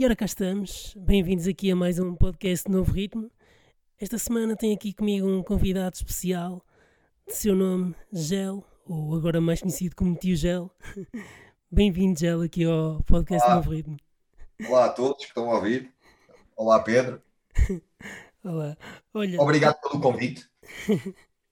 E ora cá estamos, bem-vindos aqui a mais um podcast Novo Ritmo. Esta semana tenho aqui comigo um convidado especial, de seu nome Gel, ou agora mais conhecido como Tio Gel. Bem-vindo, Gel, aqui ao podcast Olá. Novo Ritmo. Olá a todos que estão a ouvir. Olá, Pedro. Olá. Olha, Obrigado pelo convite.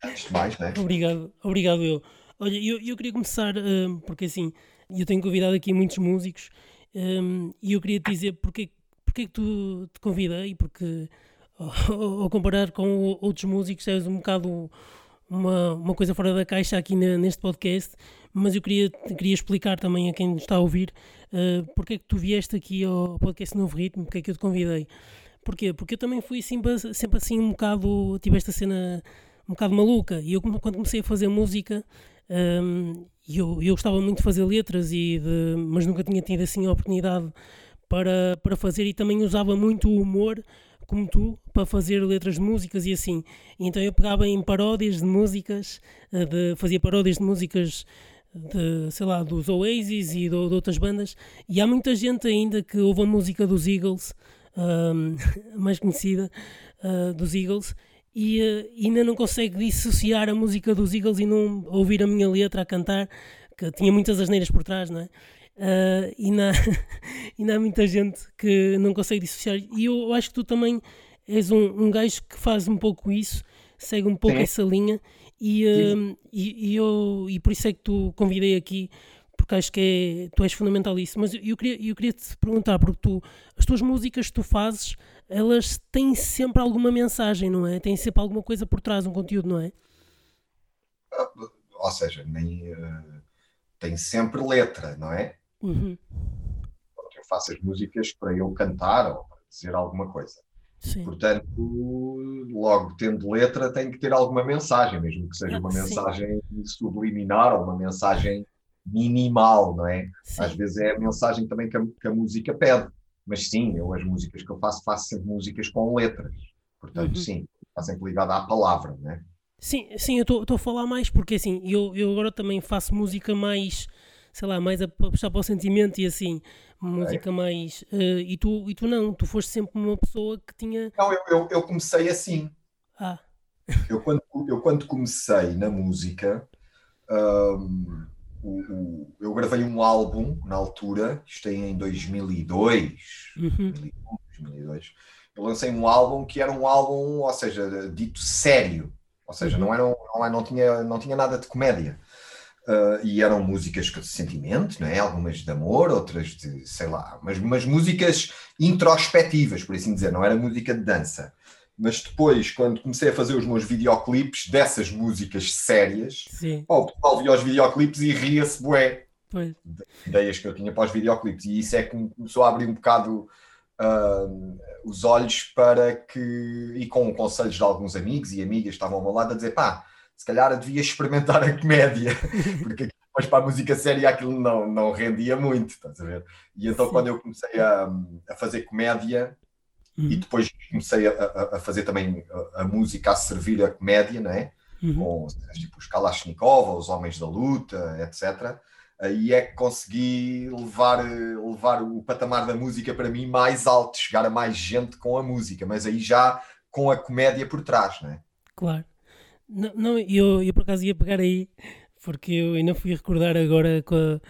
Antes de mais, né? Obrigado, obrigado eu. Olha, eu, eu queria começar, hum, porque assim, eu tenho convidado aqui muitos músicos hum, e eu queria te dizer porque, porque é que tu te convidei, porque ao, ao comparar com outros músicos és um bocado uma, uma coisa fora da caixa aqui ne- neste podcast, mas eu queria, queria explicar também a quem está a ouvir uh, porque é que tu vieste aqui ao podcast Novo Ritmo, porque é que eu te convidei. Porquê? Porque eu também fui sempre, sempre assim um bocado, tive esta cena um bocado maluca. E eu, quando comecei a fazer música, hum, eu, eu gostava muito de fazer letras, e de- mas nunca tinha tido assim a oportunidade para, para fazer. E também usava muito o humor, como tu, para fazer letras de músicas e assim. E então eu pegava em paródias de músicas, eh, de, fazia paródias de músicas de, sei lá, dos Oasis e de, de outras bandas. E há muita gente ainda que ouve a música dos Eagles, a mais conhecida, ah, dos Eagles, e eh, ainda não consegue dissociar a música dos Eagles e não ouvir a minha letra a cantar, que tinha muitas asneiras por trás, não é? Ah, e ainda, ainda há muita gente que não consegue dissociar. E eu acho que tu também és um, um gajo que faz um pouco isso, segue um pouco Sim. essa linha, e, ah, e, e eu, e por isso é que tu convidei aqui, porque acho que é, tu és fundamental isso. Mas eu, eu queria, eu queria te perguntar, porque tu, as tuas músicas que tu fazes, elas têm sempre alguma mensagem, não é? Têm sempre alguma coisa por trás, um conteúdo, não é? Ou seja, nem, eh, tem sempre letra, não é? Uhum. Eu faço as músicas para eu cantar ou para dizer alguma coisa. Sim. Portanto, logo tendo letra, tem que ter alguma mensagem, mesmo que seja Ah, uma sim. mensagem subliminar ou uma mensagem minimal, não é? Às Sim. vezes é a mensagem também que a, que a música pede. Mas sim, eu as músicas que eu faço, faço sempre músicas com letras. Portanto, Uhum. sim, está sempre ligada à palavra, não é? Sim, sim, eu estou a falar mais porque assim, eu, eu agora também faço música mais, sei lá, mais a, puxar para o sentimento e assim, música mais. eh, e, tu, e tu não, tu foste sempre uma pessoa que tinha. Não, eu, eu, eu comecei assim. Ah, Eu quando, eu quando comecei na música, hum, o- o- eu gravei um álbum na altura, isto é em 2002, uhum, 2001, 2002. Eu lancei um álbum que era um álbum, ou seja, dito sério, ou seja, Uhum. não, era, não, é- não, tinha, não tinha nada de comédia. Uh, e eram músicas de sentimento, não é? Algumas de amor, outras de, sei lá, mas, mas músicas introspectivas, por assim dizer, não era música de dança. Mas depois, quando comecei a fazer os meus videoclipes dessas músicas sérias, sim, o pessoal via os videoclipes e ria-se bué pois, ideias que eu tinha para os videoclipes e isso é que me começou a abrir um bocado ah, os olhos para que, e com conselhos de alguns amigos e amigas que estavam ao meu lado a dizer pá, se calhar devia experimentar a comédia porque depois para a música séria aquilo não, não rendia muito, estás a ver? E então Sim. quando eu comecei a, a fazer comédia e uhum, depois comecei a, a- fazer também a, a música a servir a comédia, não é? uhum, com tipo os Kalashnikov, os Homens da Luta, etc. Aí é que consegui levar, levar o patamar da música para mim mais alto, chegar a mais gente com a música, mas aí já com a comédia por trás, não é? claro. Não, não, eu, eu por acaso ia pegar aí, porque eu ainda fui recordar agora com a-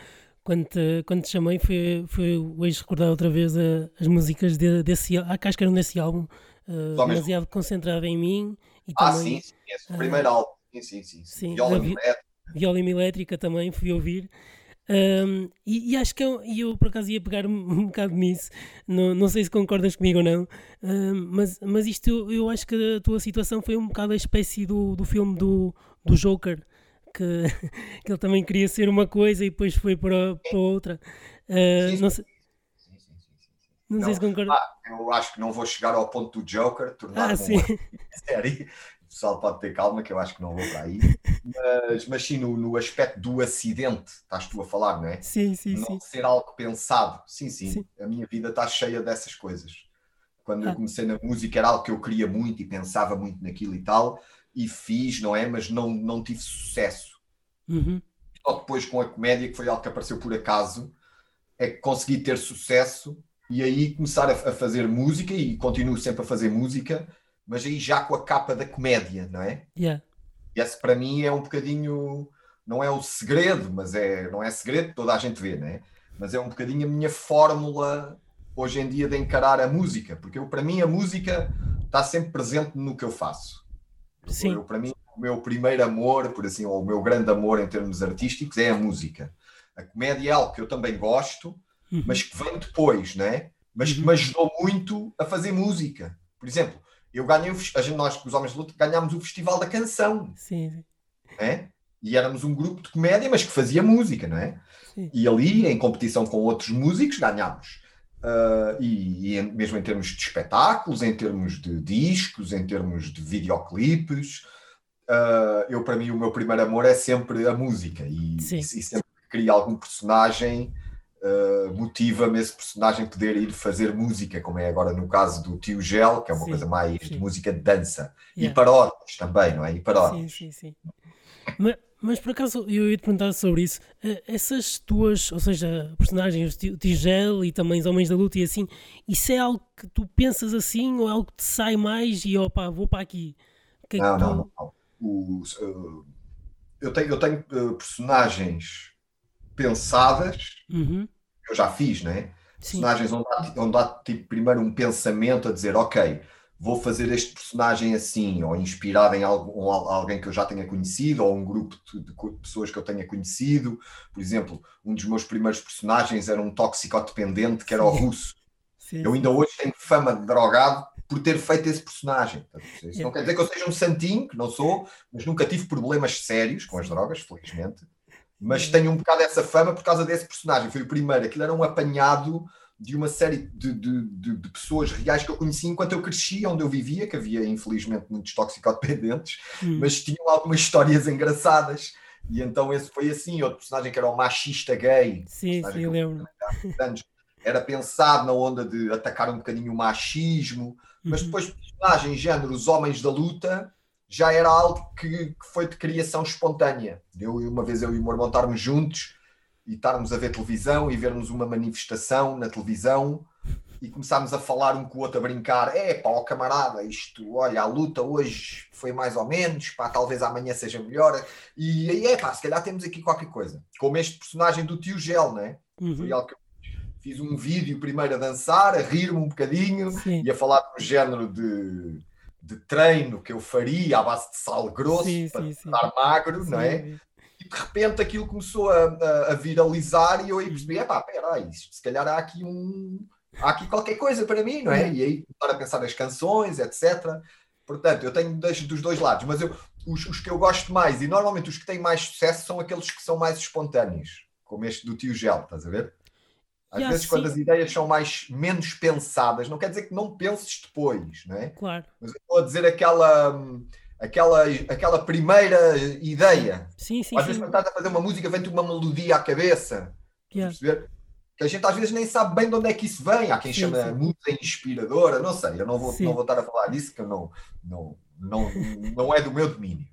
quando, te, quando te chamei, foi, foi hoje recordar outra vez a- as músicas de, desse álbum, a casca desse álbum, Homens- demasiado concentrado em mim e Ah, também sim, sim, esse o primeiro álbum. Sim, sim, sim. Sim, Viola vi- Elétrica. viola elétrica também fui ouvir. Um, e, e acho que é um- e eu por acaso ia pegar um, bocado nisso, não, não sei se concordas comigo ou não, um, mas, mas isto eu, eu acho que a tua situação foi um bocado a espécie do, do filme do, do Joker, que, que ele também queria ser uma coisa e depois foi para, para outra. Uh, Sim, não sei, Sim, sim, sim. não sei Não. se concordas. Ah, eu acho que não vou chegar ao ponto do Joker, Ah, tornar-me sim, uma série. O pessoal pode ter calma, que eu acho que não vou para aí. Mas, mas sim, no, no aspecto do acidente, estás tu a falar, não é? sim, sim, sim. não ser algo pensado. Sim, sim, a minha vida está cheia dessas coisas. Quando eu Ah. comecei na música era algo que eu queria muito e pensava muito naquilo e tal, e fiz, não é? Mas não, não tive sucesso. Uhum, Só depois com a comédia, que foi algo que apareceu por acaso, é que consegui ter sucesso e aí começar a, a, fazer música e continuo sempre a fazer música, mas aí já com a capa da comédia, não é? Yeah. E esse para mim é um bocadinho, não é o segredo, mas é, não é segredo, toda a gente vê, não é? Mas é um bocadinho a minha fórmula hoje em dia de encarar a música, porque eu, para mim a música está sempre presente no que eu faço. Sim. Eu, para mim, o meu primeiro amor, por assim, ou o meu grande amor em termos artísticos é a música. A comédia é algo que eu também gosto, uhum. mas que vem depois, né? Mas que uhum. me ajudou muito a fazer música. Por exemplo, eu ganhei, a gente, nós, os Homens de Luta, ganhámos o Festival da Canção. Sim. Né? E éramos um grupo de comédia, mas que fazia música, não é? Sim. E ali, em competição com outros músicos, ganhámos. Uh, e, e, mesmo em termos de espetáculos, em termos de discos, em termos de videoclipes, uh, eu para mim o meu primeiro amor é sempre a música e, e, e sempre que cria algum personagem uh, motiva-me esse personagem poder ir fazer música, como é agora no caso do Tio Gel, que é uma sim, coisa mais sim. de música de dança yeah. e paródias também, não é? E paródias. Sim, sim, sim. Mas, mas por acaso eu ia te perguntar sobre isso. Uh, essas tuas, ou seja, personagens, o Tigel e também os Homens da Luta e assim, isso é algo que tu pensas assim ou é algo que te sai mais e opa, vou para aqui? Que é não, que tu... não, não, não. uh, eu tenho, eu tenho uh, personagens pensadas, uhum. eu já fiz, né? Personagens onde há, onde há tipo, primeiro um pensamento a dizer, ok, vou fazer este personagem assim, ou inspirado em algo, alguém que eu já tenha conhecido, ou um grupo de, de, pessoas que eu tenha conhecido. Por exemplo, um dos meus primeiros personagens era um toxicodependente, que era o russo. Sim. Eu ainda hoje tenho fama de drogado por ter feito esse personagem. Isso não quer dizer que eu seja um santinho, que não sou, mas nunca tive problemas sérios com as drogas, felizmente mas tenho um bocado essa fama por causa desse personagem. Foi o primeiro, aquilo era um apanhado de uma série de, de, de, de, pessoas reais que eu conheci enquanto eu crescia, onde eu vivia, que havia infelizmente muitos toxicodependentes, hum. mas tinham algumas histórias engraçadas. E então esse foi assim, outro personagem que era o machista gay. Sim, sim, eu lembro. Era pensado na onda de atacar um bocadinho o machismo, mas uhum. depois personagens género os homens da luta, já era algo que, que, foi de criação espontânea. Eu, uma vez eu e o meu irmão estarmos juntos e estarmos a ver televisão e vermos uma manifestação na televisão e começámos a falar um com o outro a brincar, é pá, ó camarada, isto, olha, a luta hoje foi mais ou menos, pá, talvez amanhã seja melhor, e aí é pá, se calhar temos aqui qualquer coisa. Como este personagem do tio Gel, né? Uhum. Foi algo que eu fiz um vídeo primeiro a dançar, a rir-me um bocadinho Sim. e a falar do género de de treino que eu faria à base de sal grosso sim, para sim, estar magro, sim. não é? De repente aquilo começou a, a, a viralizar e eu aí percebi, epá, peraí, se calhar há aqui um há aqui qualquer coisa para mim, não é? E aí começar a pensar nas canções, etc. Portanto, eu tenho dos, dos dois lados, mas eu, os, os, que eu gosto mais, e normalmente os que têm mais sucesso são aqueles que são mais espontâneos, como este do tio Gel, estás a ver? Às vezes, quando as ideias são mais menos pensadas, não quer dizer que não penses depois, não é? Claro. Mas eu estou a dizer aquela, aquela, aquela primeira ideia. Sim, sim. Às vezes, quando estás a fazer uma música, vem-te uma melodia à cabeça. Yeah. Perceber? Que a gente às vezes nem sabe bem de onde é que isso vem. Há quem sim, chama sim. música inspiradora, não sei. Eu não vou, não vou estar a falar disso, que eu não, não, não, não é do meu domínio.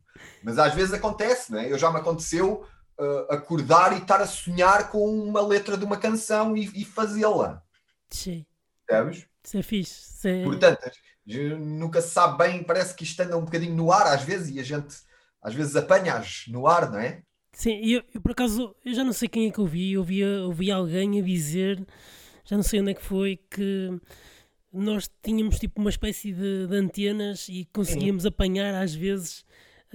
Mas às vezes acontece, não é? Eu já me aconteceu uh, acordar e estar a sonhar com uma letra de uma canção e, e fazê-la. Sim. Sabes? Isso é fixe. Isso é... Portanto, nunca se sabe bem, parece que isto anda um bocadinho no ar às vezes e a gente às vezes apanha-as no ar, não é? Sim, eu, eu, por acaso, eu já não sei quem é que eu vi, eu vi, eu vi alguém a dizer, já não sei onde é que foi, que nós tínhamos tipo uma espécie de, de antenas e conseguíamos Sim. apanhar às vezes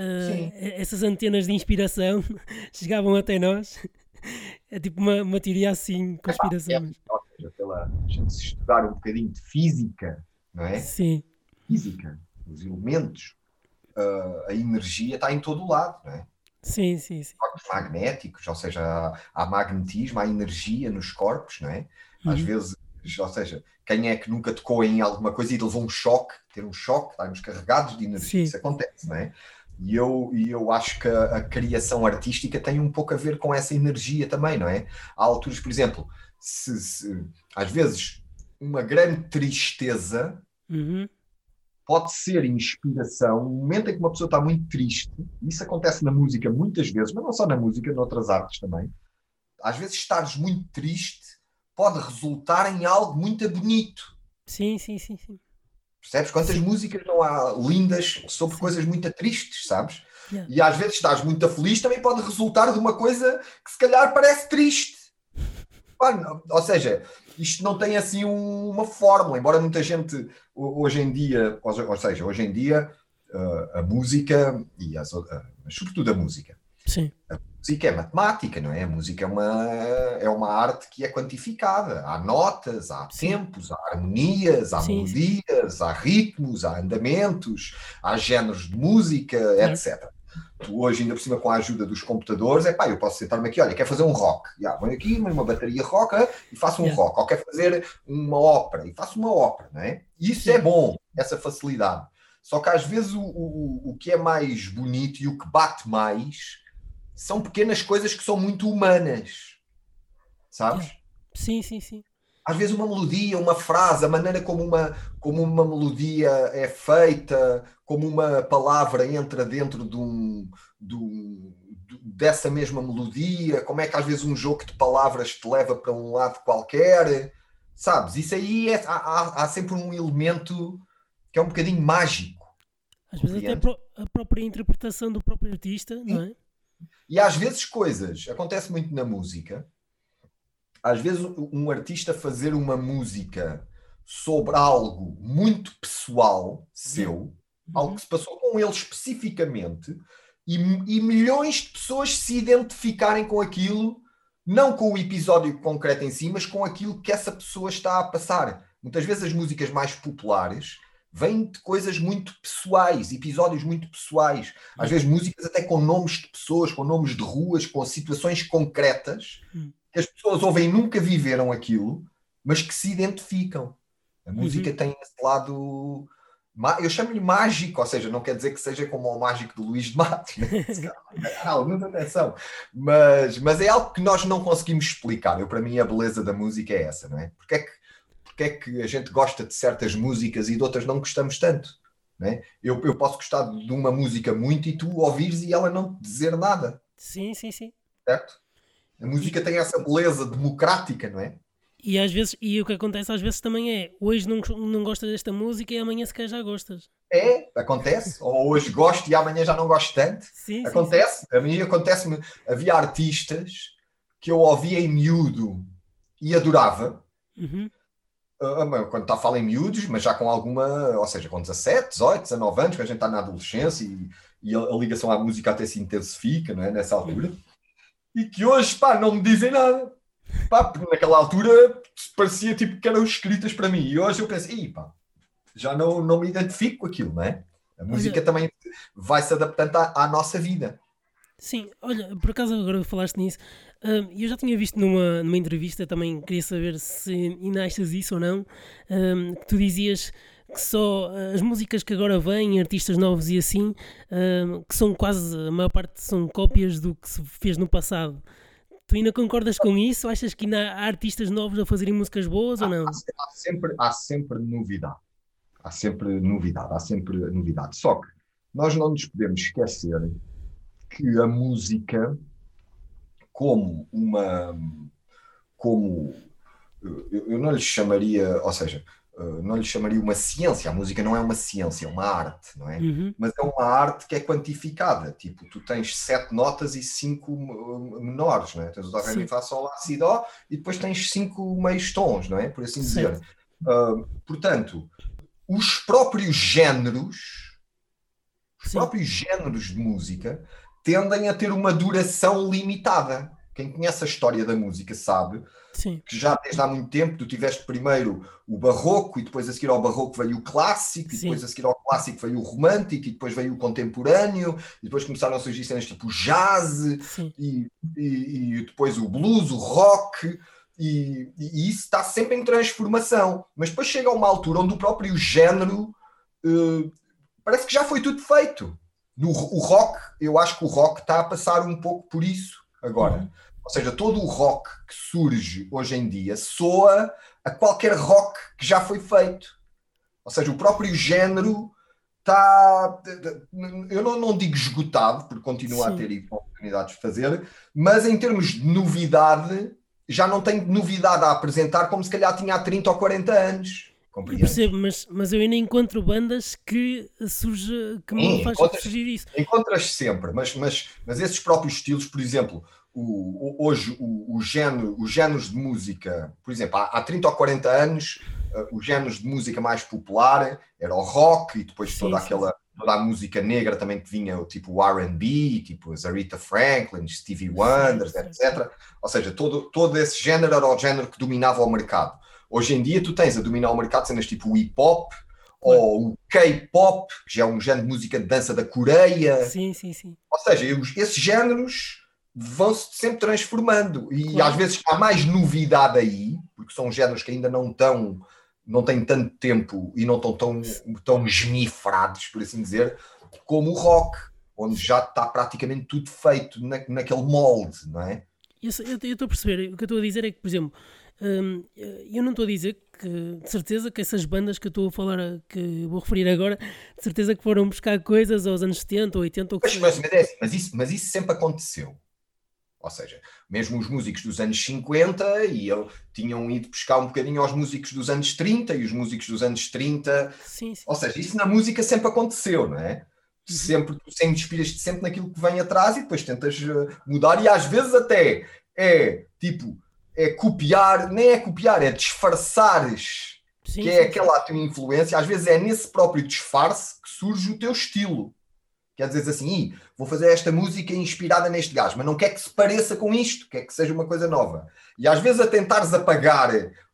Uh, essas antenas de inspiração chegavam até nós. É tipo uma, uma teoria assim, conspiração. É, ou seja, pela a gente se estudar um bocadinho de física, não é? Sim. Física, os elementos, uh, a energia está em todo o lado, não é? Sim, sim, sim. Magnéticos, ou seja, há, há magnetismo, há energia nos corpos, não é? Às uhum. vezes, ou seja, quem é que nunca tocou em alguma coisa e levou um choque, ter um choque, estarmos carregados de energia, sim. isso acontece, não é? E eu, e eu acho que a, a, criação artística tem um pouco a ver com essa energia também, não é? Há alturas, por exemplo, se, se às vezes uma grande tristeza uhum. pode ser inspiração. No momento em que uma pessoa está muito triste, isso acontece na música muitas vezes, mas não só na música, noutras artes também. Às vezes estares muito triste pode resultar em algo muito bonito. Sim, sim, sim, sim. Percebes? Quantas sim. músicas não há lindas sobre sim. coisas muito tristes, sabes? Yeah. E às vezes estás muito feliz, também pode resultar de uma coisa que se calhar parece triste. ou seja, isto não tem assim uma fórmula, embora muita gente hoje em dia, ou seja, hoje em dia uh, a música e as, uh, sobretudo a música. Sim. A música é matemática, não é? A música é uma, é uma arte que é quantificada. Há notas, há sim. tempos, há harmonias, há sim, melodias, sim. há ritmos, há andamentos, há géneros de música, etc. Tu hoje, ainda por cima, com a ajuda dos computadores, é pá, eu posso sentar-me aqui, olha, quer fazer um rock, yeah, venho aqui, uma bateria rock e faço um yeah. rock, ou quer fazer uma ópera e faço uma ópera, não é? Isso é bom, essa facilidade. Só que às vezes o, o, o que é mais bonito e o que bate mais são pequenas coisas que são muito humanas, sabes? Sim, sim, sim. Às vezes uma melodia, uma frase, a maneira como uma, como uma melodia é feita, como uma palavra entra dentro de um, de um, dessa mesma melodia, como é que às vezes um jogo de palavras te leva para um lado qualquer, sabes? Isso aí é, há, há sempre um elemento que é um bocadinho mágico. Às vezes até a própria interpretação do próprio artista, não é? E às vezes coisas, acontece muito na música, às vezes um artista fazer uma música sobre algo muito pessoal seu, uhum. algo que se passou com ele especificamente, e, e, milhões de pessoas se identificarem com aquilo, não com o episódio concreto em si, mas com aquilo que essa pessoa está a passar. Muitas vezes as músicas mais populares vêm de coisas muito pessoais, episódios muito pessoais. Às vezes músicas até com nomes de pessoas, com nomes de ruas, com situações concretas, hum. As pessoas ouvem e nunca viveram aquilo, mas que se identificam. A música uhum. tem esse lado. Eu chamo-lhe mágico, ou seja, não quer dizer que seja como o mágico de Luís de Matos, né? não, atenção. Mas, mas é algo que nós não conseguimos explicar. Eu, para mim, a beleza da música é essa, não é? Porque é que porque é que a gente gosta de certas músicas e de outras não gostamos tanto. Né? Eu, eu posso gostar de uma música muito e tu ouvires e ela não te dizer nada. Sim, sim, sim. Certo? A música tem essa beleza democrática, não é? E às vezes, e o que acontece às vezes também é, hoje não, não gostas desta música e amanhã se calhar já gostas. É, acontece. Ou hoje gosto e amanhã já não gosto tanto. Sim, acontece. Sim, sim. A mim acontece-me. Havia artistas que eu ouvia em miúdo e adorava. Uhum. Ah, quando está a falar em miúdos, mas já com alguma, ou seja, com 17, 18, 19 anos, que a gente está na adolescência e, e a, a, ligação à música até se intensifica não é? nessa altura, e que hoje pá, não me dizem nada. Pá, porque naquela altura parecia tipo que eram escritas para mim, e hoje eu penso, pá, já não, não me identifico com aquilo, não é? A música também vai se adaptando à, à nossa vida. Sim, olha, por acaso agora falaste nisso, um, eu já tinha visto numa, numa entrevista, também queria saber se ainda achas isso ou não, um, que tu dizias que só as músicas que agora vêm, artistas novos e assim, um, que são quase, a maior parte são cópias do que se fez no passado. Tu ainda concordas com isso? Achas que ainda há artistas novos a fazerem músicas boas há, ou não? Há, há, sempre, há sempre novidade. Há sempre novidade, há sempre novidade. Só que nós não nos podemos esquecer que a música como uma. como. Eu não lhe chamaria, ou seja, não lhe chamaria uma ciência, a música não é uma ciência, é uma arte, não é? Uhum. Mas é uma arte que é quantificada, tipo, tu tens sete notas e cinco menores, não é? Tens o Dó, Ré, Mi, Fá, Sol, Lá, Si, Dó, e depois tens cinco meios tons, não é? Por assim dizer. Uh, portanto, os próprios géneros, os Sim. próprios géneros de música tendem a ter uma duração limitada. Quem conhece a história da música sabe Sim. que já desde há muito tempo tu tiveste primeiro o barroco e depois a seguir ao barroco veio o clássico Sim. e depois a seguir ao clássico veio o romântico e depois veio o contemporâneo e depois começaram a surgir cenas tipo jazz e, e, e, depois o blues, o rock e, e, isso está sempre em transformação mas depois chega a uma altura onde o próprio género uh, parece que já foi tudo feito no, o rock, eu acho que o rock está a passar um pouco por isso agora. Uhum. Ou seja, todo o rock que surge hoje em dia soa a qualquer rock que já foi feito. Ou seja, o próprio género está. Eu não, não digo esgotado, porque continua Sim. a ter oportunidades de fazer, mas em termos de novidade, já não tem novidade a apresentar como se calhar tinha há 30 ou 40 anos. Eu percebo, mas, mas eu ainda encontro bandas que surge que me faz surgir isso. Encontras sempre, mas, mas, mas esses próprios estilos, por exemplo, o, hoje o, o género, os géneros de música, por exemplo, há, há 30 ou 40 anos, uh, os géneros de música mais popular era o rock e depois sim, toda sim. aquela toda a música negra também que vinha, tipo o R&B, tipo as Aretha Franklin, Stevie Wonder, etc. Ou seja, todo, todo esse género era o género que dominava o mercado. Hoje em dia tu tens a dominar o mercado cenas tipo o hip hop ou o K-pop, que já é um género de música de dança da Coreia. Sim, sim, sim. Ou seja, esses géneros vão-se sempre transformando e claro. às vezes há mais novidade aí, porque são géneros que ainda não estão não têm tanto tempo e não estão tão, tão esmifrados, por assim dizer, como o rock, onde já está praticamente tudo feito na, naquele molde, não é? Eu estou a perceber, o que eu estou a dizer é que, por exemplo, hum, eu não estou a dizer que, de certeza, que essas bandas que eu estou a falar, que vou referir agora, de certeza que foram buscar coisas aos anos 70 ou 80 ou mas, mas, mas, é assim, mas, isso, mas isso sempre aconteceu. Ou seja, mesmo os músicos dos anos 50 e eu, tinham ido buscar um bocadinho aos músicos dos anos 30 e os músicos dos anos 30. Sim, sim. Ou seja, isso na música sempre aconteceu, não é? Uhum. Sempre, tu sempre inspiras-te sempre naquilo que vem atrás e depois tentas eh, mudar e às vezes até é tipo, é copiar, nem é copiar, é disfarçares, sim, que é aquela tua influência, às vezes é nesse próprio disfarce que surge o teu estilo. Quer dizer assim, vou fazer esta música inspirada neste gajo, mas não quer que se pareça com isto, quer que seja uma coisa nova. E às vezes a tentares apagar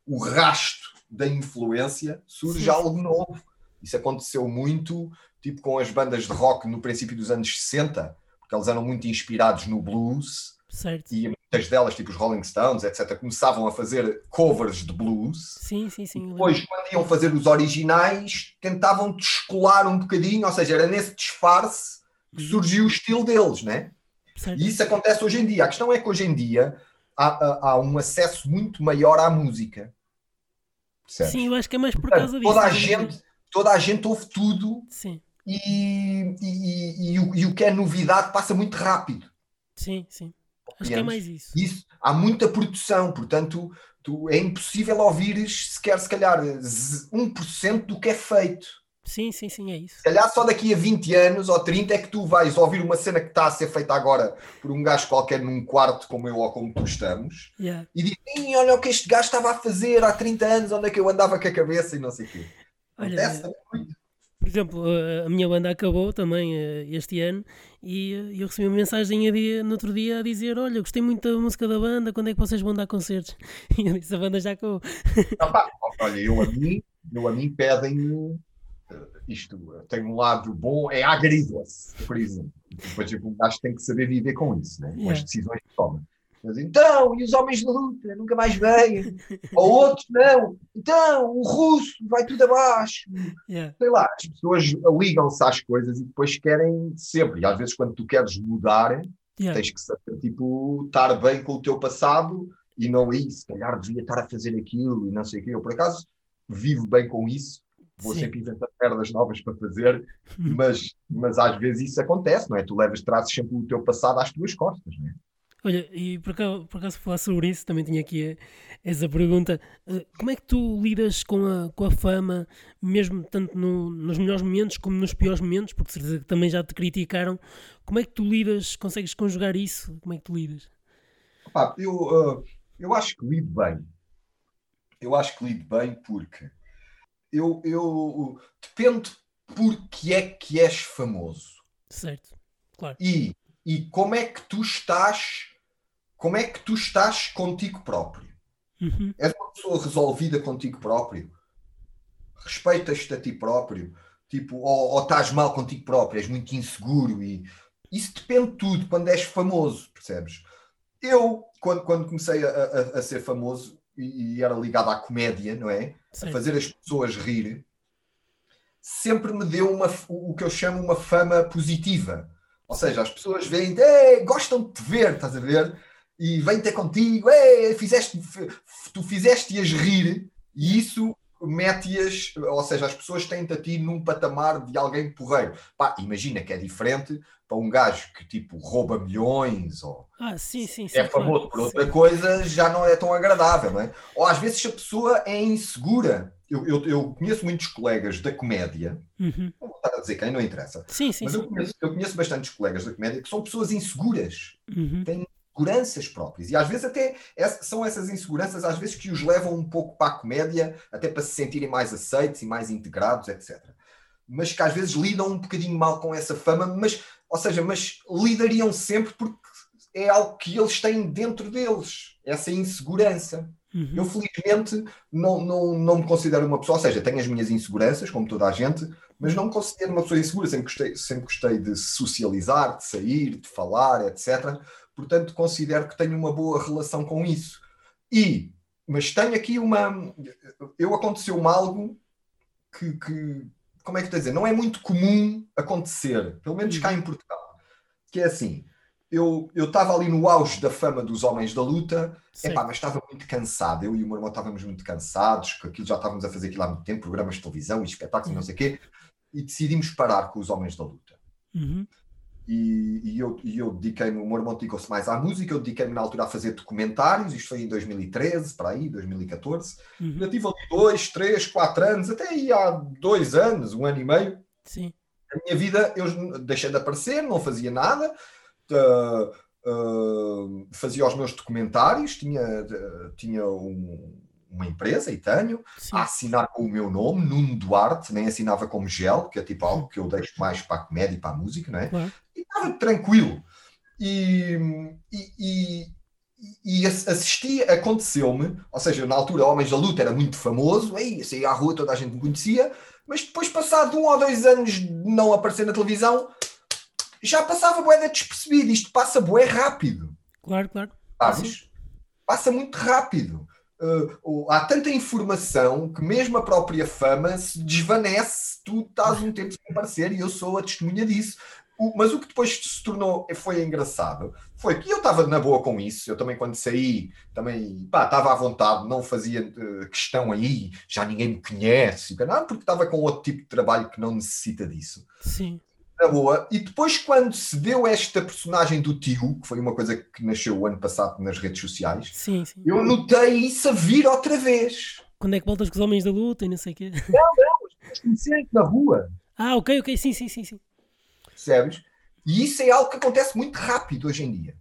o rasto da influência, surge Sim. algo novo. Isso aconteceu muito, tipo com as bandas de rock no princípio dos anos 60, porque eles eram muito inspirados no blues. Certo. E muitas delas, tipo os Rolling Stones, etc., começavam a fazer covers de blues. Sim, sim, sim. Depois, quando iam fazer os originais, tentavam descolar um bocadinho, ou seja, era nesse disfarce que surgiu o estilo deles, né? Certo. E isso acontece hoje em dia. A questão é que hoje em dia há, há, há um acesso muito maior à música. Certo? Sim, eu acho que é mais por causa disso. Toda a, gente, toda a gente ouve tudo sim. E, e, e, e, o, e o que é novidade passa muito rápido. Sim, sim. Acho que é mais isso. isso. Há muita produção, portanto, tu, é impossível ouvires sequer, se calhar, 1% do que é feito. Sim, sim, sim, é isso. Se calhar só daqui a 20 anos ou 30 é que tu vais ouvir uma cena que está a ser feita agora por um gajo qualquer num quarto como eu ou como tu estamos yeah. e diz, olha o que este gajo estava a fazer há 30 anos, onde é que eu andava com a cabeça e não sei o quê. Olha, muito. Por exemplo, a minha banda acabou também eh, este ano e eh, eu recebi uma mensagem no outro dia a dizer: Olha, gostei muito da música da banda, quando é que vocês vão dar concertos? E eu disse: A banda já acabou. olha, eu a mim, eu a mim pedem isto tem um lado bom, é agrídoce, por exemplo. Depois tipo, um gajo tem que saber viver com isso, né? com yeah. as decisões que toma. Mas então, e os homens de luta nunca mais vêm? Ou outros não. Então, o russo vai tudo abaixo. Yeah. Sei lá, as pessoas ligam-se às coisas e depois querem sempre. E às vezes, quando tu queres mudar, yeah. tens que saber, tipo, estar bem com o teu passado e não ir, se calhar devia estar a fazer aquilo e não sei o quê. Eu, por acaso, vivo bem com isso vou Sim. sempre inventar perdas novas para fazer, mas, mas às vezes isso acontece, não é? Tu levas, trazes sempre o teu passado às tuas costas, não é? Olha, e por acaso, por acaso falar sobre isso, também tinha aqui essa pergunta. Eh, como é que tu lidas com a, com a fama, mesmo tanto no, nos melhores momentos como nos piores momentos? Porque certeza que também já te criticaram. Como é que tu lidas, consegues conjugar isso? Como é que tu lidas? Opa, eu, uh, eu acho que lido bem. Eu acho que lido bem porque eu, eu depende porque é que és famoso. Certo, claro. E, e como é que tu estás, como é que tu estás contigo próprio. Uhum. És uma pessoa resolvida contigo próprio. Respeitas-te a ti próprio. Tipo, ou, ou estás mal contigo próprio, és muito inseguro e isso depende de tudo quando és famoso, percebes? Eu, quando, quando comecei a, a, a ser famoso, e, era ligado à comédia, não é? Sim. A fazer as pessoas rir, sempre me deu uma, o que eu chamo uma fama positiva. Ou seja, as pessoas veem, gostam de te ver, estás a ver? E vêm ter contigo, fizeste, tu fizeste-as rir, e isso mete-as, ou seja, as pessoas têm-te a ti num patamar de alguém porreiro. Pá, imagina que é diferente para um gajo que tipo rouba milhões ou ah, sim, sim, sim, é famoso claro. por outra coisa, já não é tão agradável, não é? Ou às vezes a pessoa é insegura. Eu, eu, eu conheço muitos colegas da comédia, uhum. não vou estar a dizer quem não interessa, sim, sim, mas sim. Eu, conheço, eu conheço bastantes colegas da comédia que são pessoas inseguras, uhum. têm inseguranças próprias. E às vezes até são essas inseguranças às vezes que os levam um pouco para a comédia, até para se sentirem mais aceitos e mais integrados, etc. Mas que às vezes lidam um bocadinho mal com essa fama, mas, ou seja, mas lidariam sempre porque é algo que eles têm dentro deles, essa insegurança. Uhum. Eu, felizmente, não, não, não me considero uma pessoa, ou seja, tenho as minhas inseguranças, como toda a gente, mas não me considero uma pessoa insegura. Sempre gostei, sempre gostei de socializar, de sair, de falar, etc. Portanto, considero que tenho uma boa relação com isso. E, mas tenho aqui uma. Eu aconteceu-me algo que, que, Como é que estou a dizer? Não é muito comum acontecer, pelo menos cá em Portugal. Que é assim: eu estava ali no auge da fama dos homens da luta, epá, mas estava muito cansado. Eu e o meu irmão estávamos muito cansados, que aquilo já estávamos a fazer aquilo há muito tempo, programas de televisão e espetáculos e não sei o quê, e decidimos parar com os homens da luta. Uhum. E, e, eu, e eu dediquei-me, o meu irmão dedicou-se mais à música, eu dediquei-me na altura a fazer documentários, isto foi em 2013, para aí, 2014. Uhum. Eu tive ali dois, três, quatro anos, até aí há dois anos, um ano e meio. Sim. A minha vida, eu deixei de aparecer, não fazia nada, uh, uh, fazia os meus documentários, tinha, uh, tinha um, uma empresa e tenho, Sim. a assinar com o meu nome, Nuno Duarte, nem assinava como Gel, que é tipo algo que eu deixo mais para a comédia e para a música, não é? Claro. Estava tranquilo. E, e, e, e assisti, aconteceu-me, ou seja, na altura Homens da Luta era muito famoso, aí saía à rua, toda a gente me conhecia, mas depois, passado um ou dois anos de não aparecer na televisão, já passava boeda despercebido. Isto passa bué rápido. Claro, claro. Sabes? Passa muito rápido. Uh, há tanta informação que mesmo a própria fama se desvanece, tu estás um tempo sem aparecer e eu sou a testemunha disso. Mas o que depois se tornou foi engraçado foi que eu estava na boa com isso. Eu também, quando saí, também pá, estava à vontade, não fazia uh, questão aí, já ninguém me conhece, não, porque estava com outro tipo de trabalho que não necessita disso. Sim na boa. E depois, quando se deu esta personagem do tio, que foi uma coisa que nasceu o ano passado nas redes sociais, sim, sim. eu notei isso a vir outra vez. Quando é que voltas com os homens da luta e não sei o quê? Não, não, conhecerem na rua. Ah, ok, ok, sim, sim, sim, sim. Percebes? E isso é algo que acontece muito rápido hoje em dia.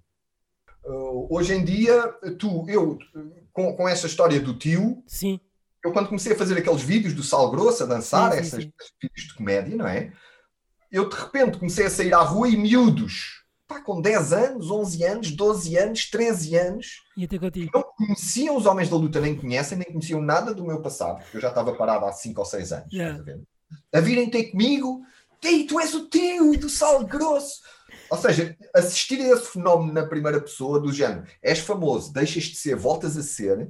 Uh, hoje em dia, tu, eu, com, com essa história do tio, sim. eu quando comecei a fazer aqueles vídeos do Sal Grosso, a dançar, sim, sim, esses vídeos de comédia, não é? eu de repente comecei a sair à rua e miúdos, pá, com 10 anos, 11 anos, 12 anos, 13 anos, e até contigo. não conheciam os homens da luta, nem conhecem, nem conheciam nada do meu passado, porque eu já estava parado há 5 ou 6 anos, Yeah. A virem ter comigo, Ei, tu és o tio do sal grosso. Ou seja, assistir a esse fenómeno na primeira pessoa, do género, és famoso, deixas de ser, voltas a ser,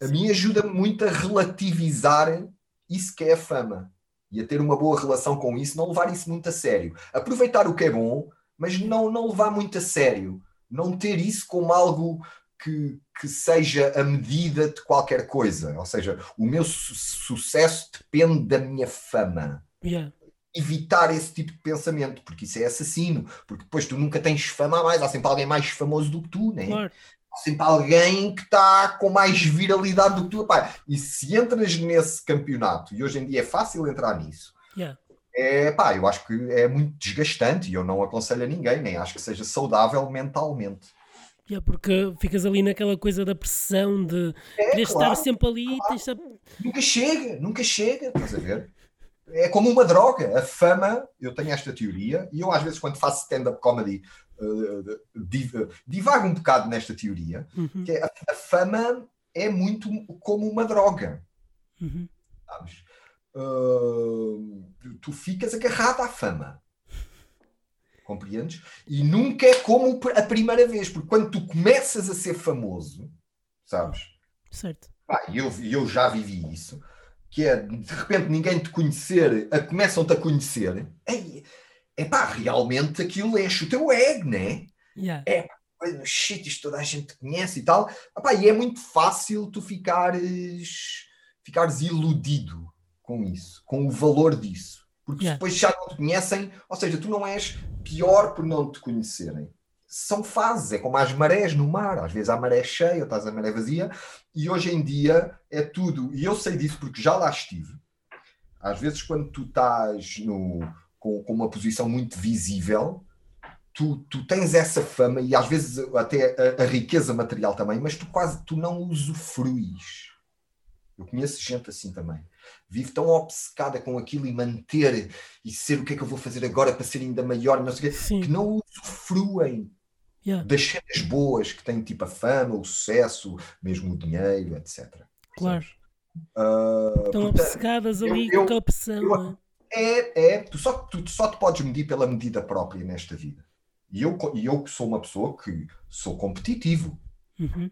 a mim ajuda muito a relativizar isso que é a fama e a ter uma boa relação com isso, não levar isso muito a sério. Aproveitar o que é bom, mas não, não levar muito a sério. Não ter isso como algo que, que seja a medida de qualquer coisa. Ou seja, o meu su sucesso depende da minha fama. Yeah. Evitar esse tipo de pensamento, porque isso é assassino. Porque depois tu nunca tens fama a mais. Há sempre alguém mais famoso do que tu, né? Claro. Há sempre alguém que está com mais viralidade do que tu. Pá, e se entras nesse campeonato, e hoje em dia é fácil entrar nisso, Yeah. é pá, eu acho que é muito desgastante e eu não aconselho a ninguém, nem acho que seja saudável mentalmente. Yeah, porque ficas ali naquela coisa da pressão de É, querer claro, estar sempre ali de... nunca chega, nunca chega, estás a ver? É como uma droga. A fama, eu tenho esta teoria, e eu às vezes quando faço stand-up comedy uh, div- divago um bocado nesta teoria, Uhum, que é a, a fama é muito como uma droga. uhum. sabes? Uh, tu ficas agarrado à fama. Compreendes? E nunca é como a primeira vez, porque quando tu começas a ser famoso, sabes? Certo. E eu, eu já vivi isso, que é de repente ninguém te conhecer, a- começam-te a conhecer, é pá, realmente aquilo enche o teu ego, né? Yeah. Olha, nos sítios toda a gente te conhece e tal. Epá, e é muito fácil tu ficares ficares iludido com isso, com o valor disso. Porque Yeah. depois já não te conhecem, ou seja, tu não és pior por não te conhecerem. São fases, é como as marés no mar. Às vezes há maré cheia, outras a maré vazia, e hoje em dia é tudo. E eu sei disso porque já lá estive. Às vezes, quando tu estás no, com, com uma posição muito visível, tu, tu tens essa fama e às vezes até a, a riqueza material também, mas tu quase tu não usufruis. Eu conheço gente assim também. Vive tão obcecada com aquilo e manter e ser o que é que eu vou fazer agora para ser ainda maior, não sei quê, que não usufruem Yeah, das cenas boas que têm tipo a fama, o sucesso, mesmo o dinheiro, etc. claro. Ah, Estão portanto, obcecadas ali eu- com eu- não é? é, é, tu só, tu só te podes medir pela medida própria nesta vida. E eu, e eu que sou uma pessoa que sou competitivo, Uhum.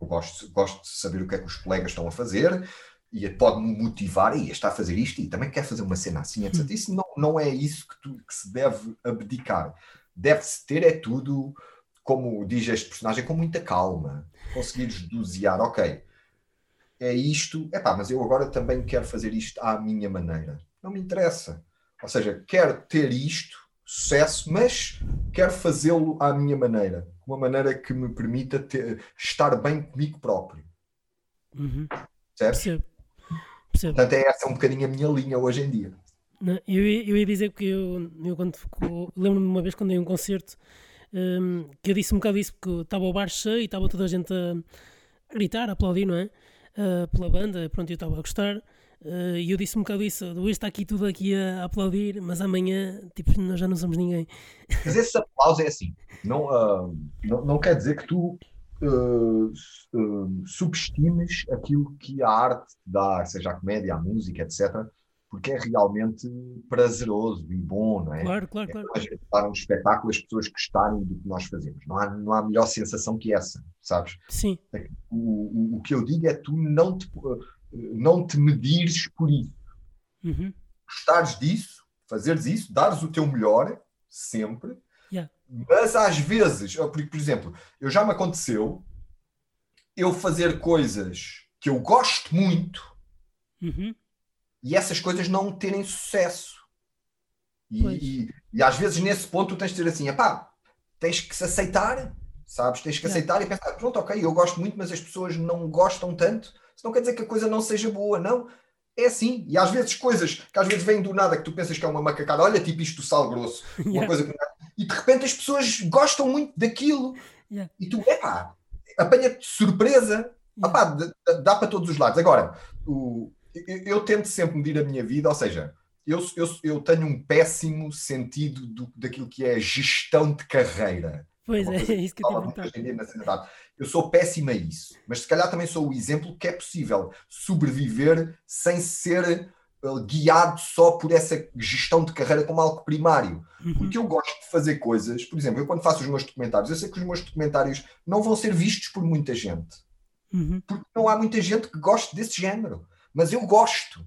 eu gosto, gosto de saber o que é que os colegas estão a fazer e pode-me motivar, e está a fazer isto e também quer fazer uma cena assim, etc. Isso não, não é isso que, tu- que se deve abdicar. Deve-se ter é tudo, como diz este personagem, com muita calma. Conseguires dosear, ok, é isto, epá, mas eu agora também quero fazer isto à minha maneira. Não me interessa. Ou seja, quero ter isto, sucesso, mas quero fazê-lo à minha maneira. Uma maneira que me permita ter- estar bem comigo próprio. Uhum. Percebo. Percebo. Portanto, é essa um bocadinho a minha linha hoje em dia. Não, eu, ia- eu ia dizer que eu, eu quando lembro-me uma vez quando dei um concerto hum, que eu disse um bocado isso porque estava o bar cheio e estava toda a gente a, gritar, a aplaudir, não é? Ah, pela banda, pronto, eu estava a gostar ah, e eu disse um bocado isso, hoje está aqui tudo aqui a, aplaudir, mas amanhã tipo, nós já não somos ninguém. Mas esse aplauso é assim. Não, ah, não, não quer dizer que tu subestimes aquilo que a arte te dá, seja a comédia, a música, etc. Porque é realmente prazeroso e bom, não é? Claro, claro, claro. a gente dar um espetáculo as pessoas gostarem do que nós fazemos. Não há, não há melhor sensação que essa, sabes? Sim, O, o, o que eu digo é tu não te, não te medires por isso. uhum. Gostares disso, fazeres isso, dares o teu melhor, sempre. Yeah. Mas às vezes, por, por exemplo, eu já me aconteceu eu fazer coisas que eu gosto muito Uhum. E essas coisas não terem sucesso. E, e- e às vezes nesse ponto tu tens de dizer assim, epá, tens que se aceitar, sabes? Tens que Yeah. aceitar e pensar, pronto, ok, eu gosto muito, mas as pessoas não gostam tanto. Isso não quer dizer que a coisa não seja boa, não. É assim. E às vezes coisas que às vezes vêm do nada que tu pensas que é uma macacada, olha, tipo isto do sal grosso, uma Yeah. coisa que... E de repente as pessoas gostam muito daquilo. Yeah. E tu, epá, apanha-te de surpresa. Yeah. Epá, dá para todos os lados. Agora, o, eu, tento sempre medir a minha vida, ou seja, eu, eu, eu tenho um péssimo sentido do, daquilo que é gestão de carreira. Pois é, é isso que eu te Fala ia muito perguntar. hoje em dia na sociedade. Eu sou péssimo a isso, mas se calhar também sou o exemplo que é possível sobreviver sem ser uh, guiado só por essa gestão de carreira como algo primário. Uhum. Porque eu gosto de fazer coisas, por exemplo, eu quando faço os meus documentários, eu sei que os meus documentários não vão ser vistos por muita gente Uhum. porque não há muita gente que goste desse género. Mas eu gosto.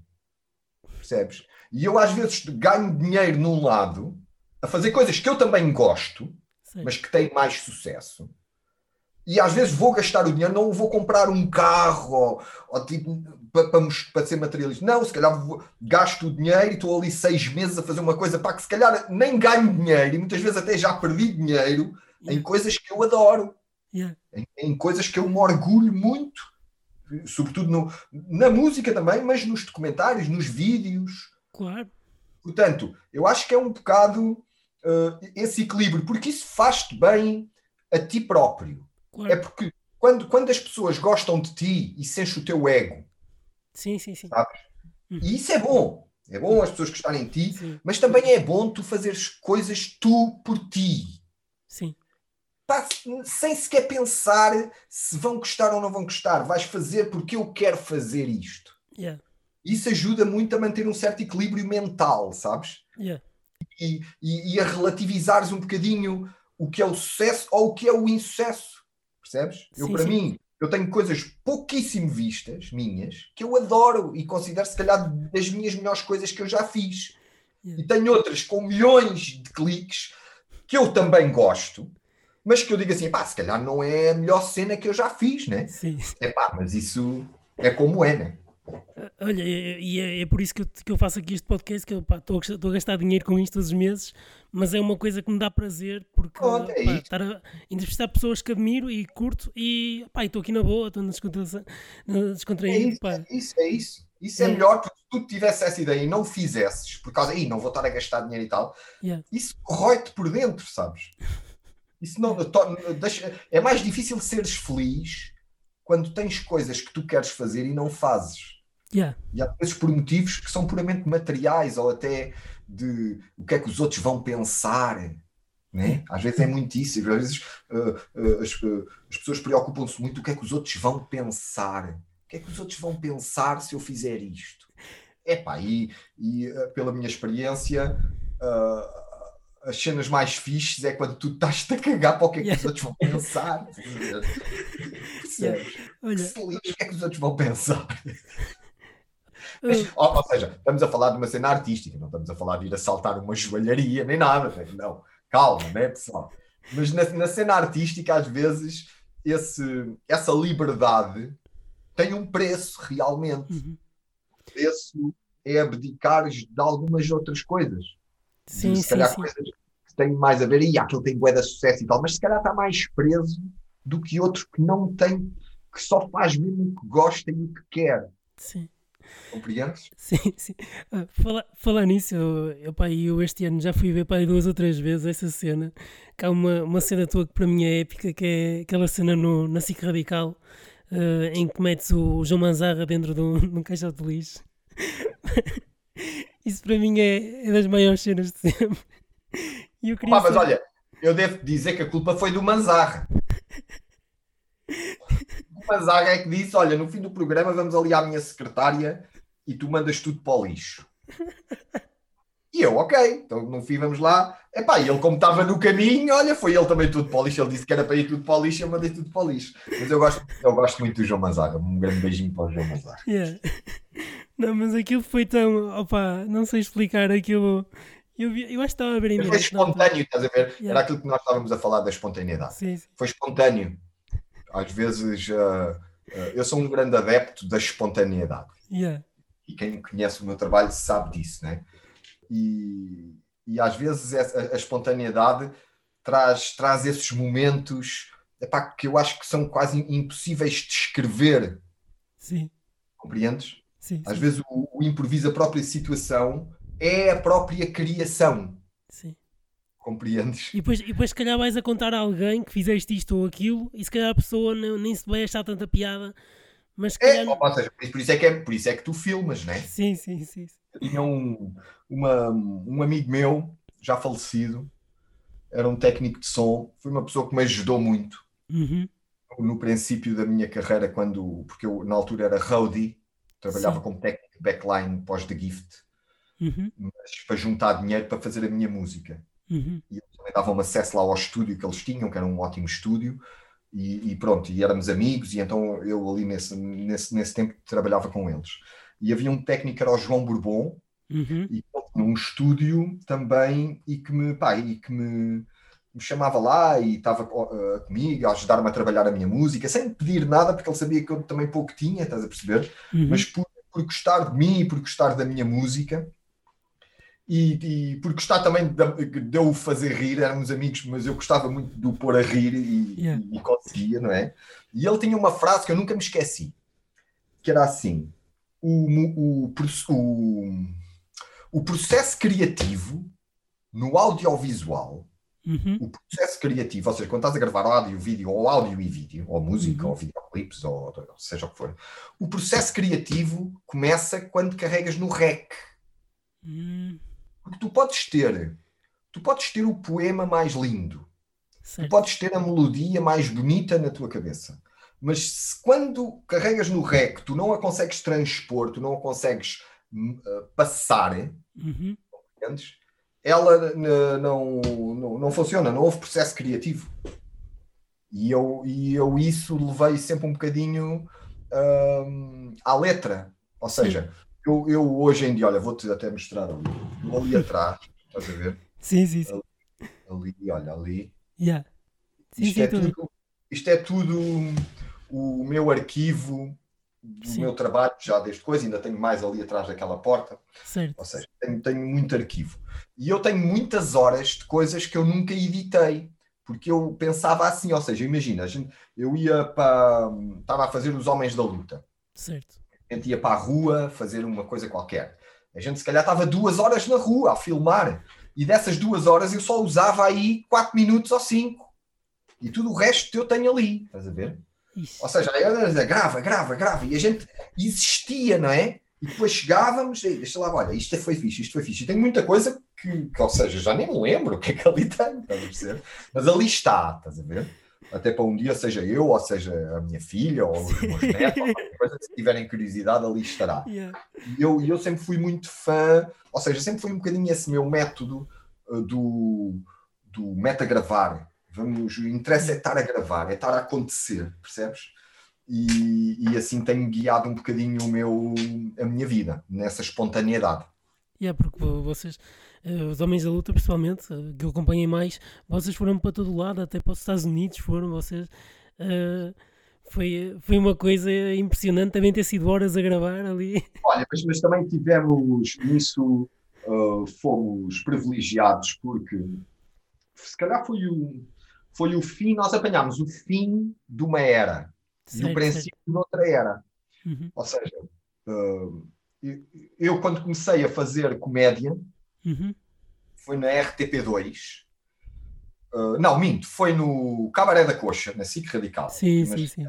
Percebes? E eu às vezes ganho dinheiro num lado a fazer coisas que eu também gosto, Sei. mas que têm mais sucesso. E às vezes vou gastar o dinheiro, não vou comprar um carro ou, ou tipo, para, para, para ser materialista. Não, se calhar vou- gasto o dinheiro e estou ali seis meses a fazer uma coisa para que se calhar nem ganho dinheiro e muitas vezes até já perdi dinheiro em Yeah. coisas que eu adoro Yeah. em, em coisas que eu me orgulho muito, sobretudo no- na música também, mas nos documentários, nos vídeos. Claro. Portanto, eu acho que é um bocado eh, esse equilíbrio, porque isso faz-te bem a ti próprio. claro. É porque quando, quando as pessoas gostam de ti e se enche o teu ego, Sim, sim, sim. sabes? E isso é bom. É bom as pessoas gostarem de ti, Sim, mas também é bom tu fazeres coisas tu por ti. sim. Pá, sem sequer pensar se vão gostar ou não vão gostar. Vais fazer porque eu quero fazer isto. Yeah. Isso ajuda muito a manter um certo equilíbrio mental, sabes? Yeah. E, e, e a relativizares um bocadinho o que é o sucesso ou o que é o insucesso. Percebes? eu, Sim, para sim. mim, eu tenho coisas pouquíssimo vistas, minhas, que eu adoro e considero, se calhar, das minhas melhores coisas que eu já fiz. Yeah. E tenho outras com milhões de cliques que eu também gosto, mas que eu digo assim, pá, se calhar não é a melhor cena que eu já fiz, né? Sim. É pá, mas isso é como é, né? Olha, e é, é, por isso que eu, que eu faço aqui este podcast, que eu estou a gastar dinheiro com isto todos os meses, mas é uma coisa que me dá prazer, porque é pá, estar a entrevistar pessoas que admiro e curto, e pá, estou aqui na boa, estou É descontraído, isso, é isso, é isso. Isso é É. melhor porque se tu tivesse essa ideia e não fizesses, por causa, aí não vou estar a gastar dinheiro e tal, Yeah. isso corrói-te por dentro, sabes? Isso não deixa- é mais difícil seres feliz quando tens coisas que tu queres fazer e não fazes. Yeah. E às vezes por motivos que são puramente materiais ou até de o que é que os outros vão pensar. Né? Às vezes é muito isso. Às vezes uh, uh, as, uh, as pessoas preocupam-se muito o que é que os outros vão pensar. O que é que os outros vão pensar se eu fizer isto? Epá, e, e pela minha experiência, as cenas mais fixes é quando tu estás-te a cagar para o que é que os Yeah. outros vão pensar. Percebes? Olha, o que é que os outros vão pensar? Ou, ou seja, estamos a falar de uma cena artística, não estamos a falar de ir assaltar uma joalharia nem nada, não, calma, né, pessoal? Mas na, na cena artística, às vezes, esse, essa liberdade tem um preço realmente. uhum. O preço é abdicar de algumas outras coisas. Sim, se sim, calhar sim. coisas que têm mais a ver, e aquilo tem de sucesso e tal, mas se calhar está mais preso do que outros que não têm, que só faz mesmo o que gosta e o que quer. sim. Compreendes? Sim, sim. Ah, fala, falar nisso, eu, eu, este ano já fui ver pá, duas ou três vezes essa cena. Que há uma, uma cena tua que para mim é épica, que é aquela cena no, na SIC Radical, ah, em que metes o João Manzarra dentro de um, de um caixote de lixo. Isso para mim é, é das maiores cenas de sempre. E eu queria Pá, mas saber- olha, eu devo dizer que a culpa foi do Manzarra. O Manzarra é que disse: Olha, no fim do programa vamos ali à minha secretária e tu mandas tudo para o lixo. E eu, ok, então no fim vamos lá. Epá, e ele, como estava no caminho, olha, foi ele também tudo para o lixo. Ele disse que era para ir tudo para o lixo, eu mandei tudo para o lixo. Mas eu gosto, eu gosto muito do João Manzarra. Um grande beijinho para o João Manzarra. Yeah. Não, mas aquilo foi tão. Opa, não sei explicar aquilo. Eu, vi- eu acho que estava a ver em foi espontâneo, estás a ver? Era Yeah. aquilo que nós estávamos a falar da espontaneidade. Sim, sim. foi espontâneo. Às vezes ah, ah, eu sou um grande adepto da espontaneidade Yeah. e quem conhece o meu trabalho sabe disso, né? E, e às vezes essa- a, espontaneidade traz, traz esses momentos epá, que eu acho que são quase impossíveis de escrever, Sim, compreendes? Sim. Às sim, vezes o, o improviso, a própria situação é a própria criação, sim. compreendes? E depois, e depois, se calhar, vais a contar a alguém que fizeste isto ou aquilo, e se calhar a pessoa não- nem se vai achar tanta piada, mas É, calhar. ou seja, por isso- é que é, por isso é que tu filmas, né? Sim, sim, sim. sim. tinha um, uma- um amigo meu, já falecido, era um técnico de som, foi uma pessoa que me ajudou muito Uhum. no princípio da minha carreira, quando, porque eu na altura era roadie, trabalhava Sim. como técnico backline pós The Gift, Uhum. mas para juntar dinheiro para fazer a minha música. Uhum. E eles também davam-me acesso lá ao estúdio que eles tinham, que era um ótimo estúdio, e, e pronto, e éramos amigos, e então eu ali nesse, nesse, nesse tempo trabalhava com eles. E havia um técnico que era o João Bourbon, Uhum. e que ele tinha um estúdio também e que me, pá, e que me, me chamava lá e estava uh, comigo a ajudar-me a trabalhar a minha música, sem pedir nada, porque ele sabia que eu também pouco tinha, estás a perceber? Uhum. Mas por, por gostar de mim e por gostar da minha música e, e por gostar também de, de eu fazer rir, éramos amigos, mas eu gostava muito de o pôr a rir e, Yeah. e conseguia, não é? E ele tinha uma frase que eu nunca me esqueci, que era assim: o, o, o, o processo criativo no audiovisual, Uhum. o processo criativo, ou seja, quando estás a gravar áudio, vídeo, ou áudio e vídeo, ou música, Uhum. ou videoclipes, ou, ou seja o que for, o processo criativo começa quando carregas no REC. Hum, Porque tu podes ter, tu podes ter o poema mais lindo, tu certo. podes ter a melodia mais bonita na tua cabeça. Mas se quando carregas no REC, tu não a consegues transpor, tu não a consegues uh, passar, Uhum. entendes? Ela não, não, não funciona, não houve processo criativo. E eu, e eu isso levei sempre um bocadinho hum, à letra. Ou seja, eu, eu hoje em dia, olha, vou-te até mostrar ali, ali atrás, estás a ver? Sim, sim, sim. Ali, olha, ali. Yeah. Sim, Isto sim, é ver. tudo, isto é tudo o meu arquivo do Sim. meu trabalho, já desde coisa, ainda tenho mais ali atrás daquela porta. Certo. Ou seja, tenho, tenho muito arquivo. E eu tenho muitas horas de coisas que eu nunca editei, porque eu pensava assim, ou seja, imagina, a gente, eu ia para. Estava a fazer os Homens da Luta. Certo. A gente ia para a rua fazer uma coisa qualquer. A gente, se calhar, estava duas horas na rua a filmar. E dessas duas horas eu só usava aí quatro minutos ou cinco. E tudo o resto eu tenho ali. Estás a ver? Isso. Ou seja, eu grava, grava, grava. E a gente existia, não é? E depois chegávamos, e deixa lá, olha, isto foi fixe, isto foi fixe. E tem muita coisa que, que, ou seja, já nem me lembro o que é que ali tem, estás a perceber? Mas ali está, estás a ver? Até para um dia, seja eu, ou seja a minha filha, ou os meus netos, ou qualquer coisa, se tiverem curiosidade, ali estará. Yeah. E eu, e eu sempre fui muito fã, ou seja, sempre foi um bocadinho esse meu método uh, do, do metagravar. Vamos, o interesse é estar a gravar, é estar a acontecer, percebes? E, e assim tenho guiado um bocadinho o meu, a minha vida, nessa espontaneidade. Yeah, porque vo- vocês, eh, os homens da luta, principalmente, eh, que eu acompanhei mais, vocês foram para todo lado, até para os Estados Unidos foram vocês. eh, foi, foi uma coisa impressionante também ter sido horas a gravar ali. Olha, mas, mas também tivemos nisso, uh, fomos privilegiados, porque se calhar foi o, foi o fim, nós apanhámos o fim de uma era e o Certo, princípio de outra era. certo. Uhum, Ou seja, uh, eu quando comecei a fazer comédia, uhum. foi na RTP2. Uh, não, minto, foi no Cabaré da Coxa, na SIC Radical. Sim, sim, sim.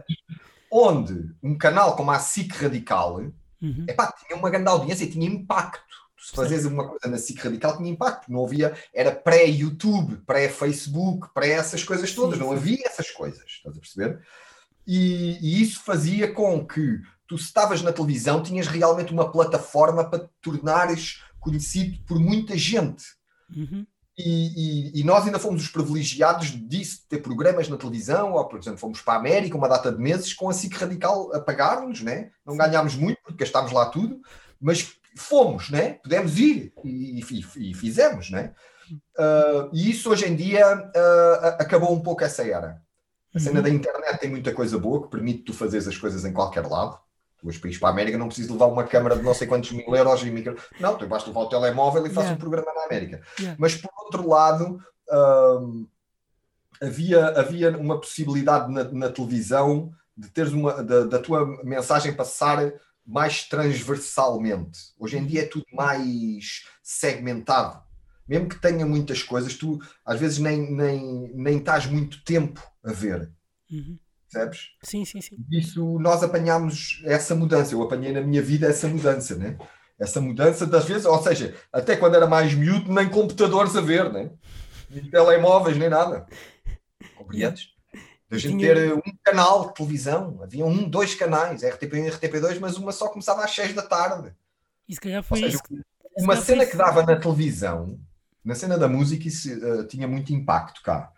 Onde um canal como a SIC Radical Uhum. epá, tinha uma grande audiência e tinha impacto. Se fazes uma coisa na SIC Radical, tinha impacto. Não havia, era pré-YouTube, pré-Facebook, pré essas coisas todas. Sim, não sim. havia essas coisas, estás a perceber? E, e isso fazia com que tu, se estavas na televisão, tinhas realmente uma plataforma para te tornares conhecido por muita gente. Uhum. E, e- e nós ainda fomos os privilegiados disso, de ter programas na televisão, ou por exemplo, fomos para a América uma data de meses com a SIC Radical a pagar-nos, né? não ganhámos muito porque gastámos lá tudo, mas fomos, né? pudemos ir e, e- fizemos. Né? Ah, e isso hoje em dia ah, acabou um pouco essa era. A cena Uhum. da internet tem muita coisa boa que permite tu fazeres as coisas em qualquer lado. Tu vais para a América, não precisas levar uma câmara de não sei quantos mil euros e micro. Não, tu basta levar o telemóvel e fazes Yeah. um programa na América. Yeah. Mas por outro lado, hum, havia, havia uma possibilidade na, na televisão de teres uma da, da tua mensagem passar mais transversalmente. Hoje em dia é tudo mais segmentado. Mesmo que tenha muitas coisas, tu às vezes nem, nem, nem estás muito tempo a ver, Uhum. Percebes? Sim, sim, sim. Isso nós apanhámos essa mudança. Eu apanhei na minha vida essa mudança, né? Essa mudança das vezes, ou seja, até quando era mais miúdo, nem computadores a ver, né? Nem telemóveis, nem nada. Compreendes? Da gente Tinha- ter um canal de televisão, havia um, dois canais, RTP1 e RTP2, mas uma só começava às seis da tarde. E se calhar foi seja, isso. uma cena que dava na televisão, na cena da música, isso eh, tinha muito impacto cá.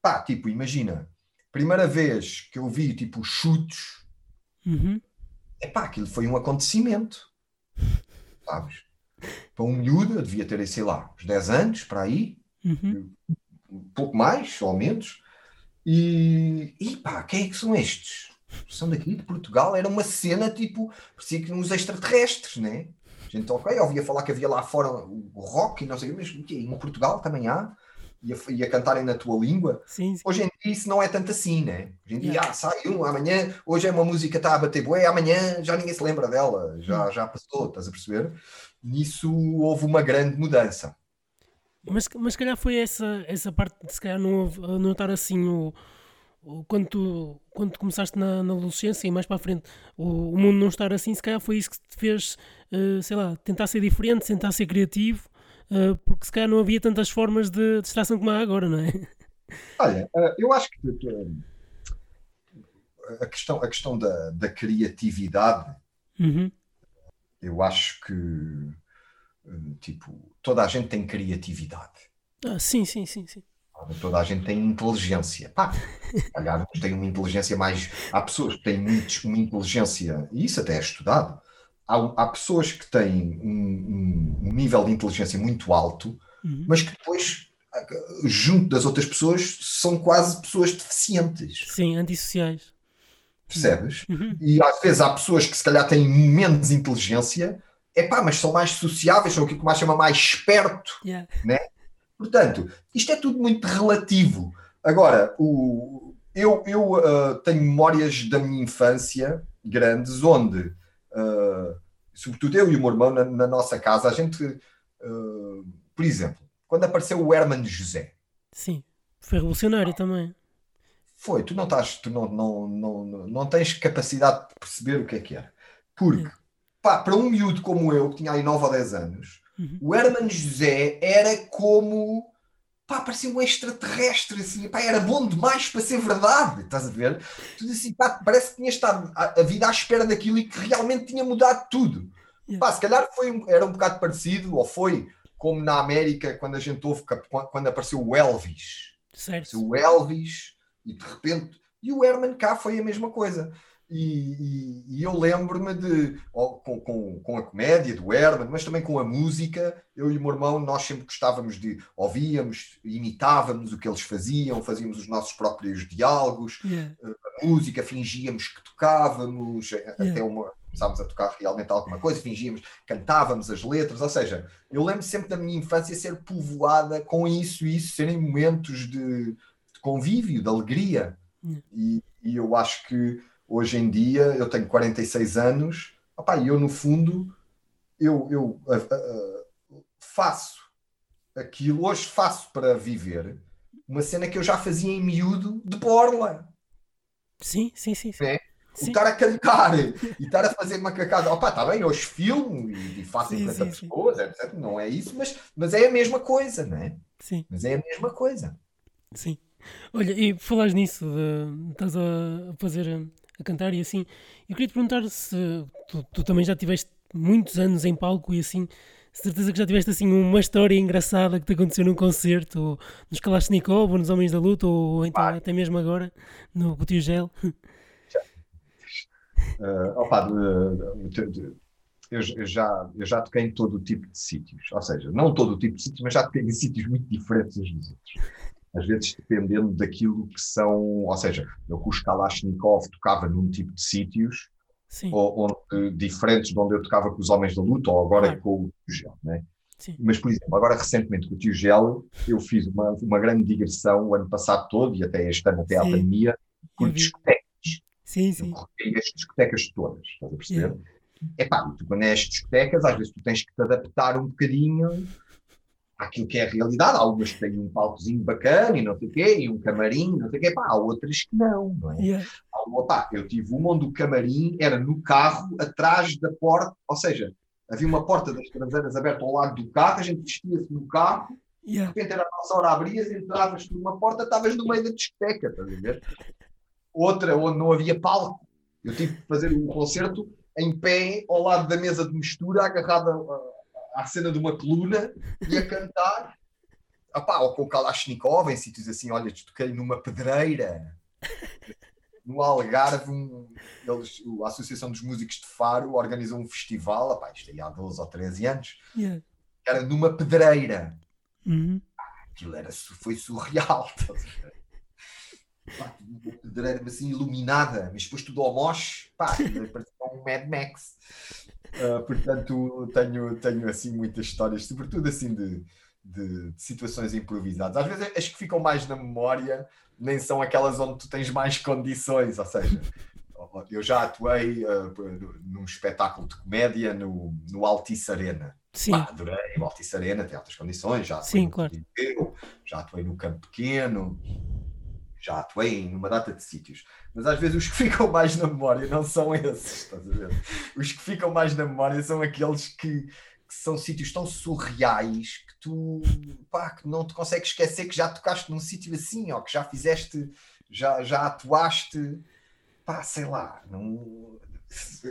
Pá, tipo, imagina, primeira vez que eu vi tipo chutes Uhum. Epá, aquilo foi um acontecimento. Sabes? Para um miúdo, eu devia ter, sei lá, uns 10 anos, para aí, Uhum. um pouco mais, ou menos. E, e pá, quem é que são estes? São daqui de Portugal. Era uma cena tipo, parecia que uns extraterrestres, né? Gente, ok, ouvia falar que havia lá fora o rock e não sei o quê, mas em Portugal também há? E a, e a cantarem na tua língua? Sim, sim. Hoje em dia isso não é tanto assim, né? Hoje em dia, Yeah. ah, sai um, amanhã, hoje é uma música que está a bater bué, amanhã já ninguém se lembra dela, Hum. já, já passou, estás a perceber? Nisso houve uma grande mudança. Mas, mas se calhar foi essa, essa parte de se calhar não, não estar assim o, o- quando, tu, quando tu começaste na, na adolescência e mais para a frente o, o mundo não estar assim, se calhar foi isso que te fez, eh, sei lá, tentar ser diferente, tentar ser criativo, eh, porque se calhar não havia tantas formas de distração como há agora, não é? Olha, eh, eu acho que eh, a questão, a questão da, da criatividade, Uhum. eu acho que tipo, toda a gente tem criatividade. Ah, sim, sim, sim, sim. Toda a gente tem inteligência. Pá, calhar uns têm uma inteligência mais. Há pessoas que têm muitos, uma inteligência, e isso até é estudado. Há, há pessoas que têm um, um- nível de inteligência muito alto, Uhum. mas que depois, junto das outras pessoas, são quase pessoas deficientes. Sim, antissociais. percebes? Uhum. E às vezes há pessoas que se calhar têm menos inteligência, é pá, mas são mais sociáveis, são aquilo que mais chama mais esperto, yeah. né? Portanto, isto é tudo muito relativo. Agora, o, eu, eu uh, tenho memórias da minha infância grandes onde, uh, sobretudo eu e o meu irmão na, na nossa casa, a gente, uh, por exemplo, quando apareceu o Herman José. Sim, foi revolucionário também. Foi, tu não estás, tu não, não, não, não tens capacidade de perceber o que é que era. Porque, pá, para um miúdo como eu, que tinha aí 9 ou 10 anos, uhum. o Herman José era como pá, parecia um extraterrestre, assim, pá, era bom demais para ser verdade, estás a ver? Tudo assim, pá, parece que tinha estado a, a, vida à espera daquilo e que realmente tinha mudado tudo. Yeah. Pá, se calhar foi, era um bocado parecido, ou foi como na América, quando a gente houve, quando apareceu o Elvis. Certo. O Elvis, e de repente. E o Herman cá foi a mesma coisa. E, e, e eu lembro-me de, com, com, com, a comédia do Herman, mas também com a música, eu e o meu irmão, nós sempre gostávamos de, ouvíamos, imitávamos o que eles faziam, fazíamos os nossos próprios diálogos, yeah. Eh, a música, fingíamos que tocávamos, eh, yeah. até uma, começámos a tocar realmente alguma coisa, fingíamos, cantávamos as letras, ou seja, eu lembro sempre da minha infância ser povoada com isso e isso serem momentos de, de convívio, de alegria. Yeah. E, e eu acho que hoje em dia eu tenho 46 anos, opa, e eu no fundo eu, eu faço aquilo, hoje faço para viver uma cena que eu já fazia em miúdo de borla. Sim, sim, sim. sim. É? O estar a cantar e estar a fazer macacada, opa, está bem, hoje filmo e, e faço sim, 50 sim, pessoas, sim. Etc. não é isso, mas, mas é a mesma coisa, não é? Sim. Mas é a mesma coisa. Sim. Olha, e falares nisso, de, estás a fazer a cantar e assim. Eu queria te perguntar se tu, tu, também já tiveste muitos anos em palco e assim, certeza que já tiveste assim uma história engraçada que te aconteceu num concerto, ou nos Kalashnikov, ou nos Homens da Luta, ou então ah. até mesmo agora no Tio Gel. Uh, opa, eu, eu, já, eu já toquei em todo o tipo de sítios, ou seja, não todo o tipo de sítios, mas já toquei em sítios muito diferentes uns dos outros às vezes dependendo daquilo que são, ou seja, eu com os Kalashnikov tocava num tipo de sítios ou, onde, diferentes de onde eu tocava com os Homens da Luta ou agora claro. com o Tio Gel, né? Mas, por exemplo, agora recentemente com o Tio Gel, eu fiz uma, uma grande digressão o ano passado todo e até este ano, até sim. a pandemia, por discotecas. Sim, sim. Eu as discotecas todas, estás a perceber? Yeah. Epá, tu quando é as discotecas, às vezes tu tens que te adaptar um bocadinho aquilo que é a realidade. Há algumas que têm um palcozinho bacana e não sei o quê, e um camarim, não sei o quê. Pá, há outras que não, não é? Yeah. Uma, pá, eu tive uma onde o camarim era no carro, atrás da porta, ou seja, havia uma porta das traseiras aberta ao lado do carro, a gente vestia-se no carro, yeah. de repente era a nossa hora, abrias, entravas por uma porta, estavas no meio da discoteca, estás a ver? Outra onde não havia palco. Eu tive que fazer um concerto em pé, ao lado da mesa de mistura, agarrada à cena de uma coluna e a cantar. Opá, ou com o Kalashnikov em sítios assim, olha, toquei numa pedreira. No Algarve, um, eles, a Associação dos Músicos de Faro organizou um festival, opá, isto aí há 12 ou 13 anos, yeah. era numa pedreira. Uhum. Aquilo era, foi surreal. Pá, uma pedreira assim iluminada, mas depois tudo ao moche, pá, parecia um Mad Max. Uh, portanto, tenho, tenho assim muitas histórias, sobretudo assim de, de, de, situações improvisadas. Às vezes as que ficam mais na memória nem são aquelas onde tu tens mais condições, ou seja, eu já atuei uh, num espetáculo de comédia no, no Altice Arena. Sim. Pá, adorei o Altice Arena, tem altas condições, já atuei Sim, no claro. já atuei no Campo Pequeno, já atuei em uma data de sítios, mas às vezes os que ficam mais na memória não são esses, estás a ver? Os que ficam mais na memória são aqueles que, que são sítios tão surreais que tu pá, que não te consegues esquecer que já tocaste num sítio assim, ou que já fizeste, já, já atuaste, pá, sei lá, num,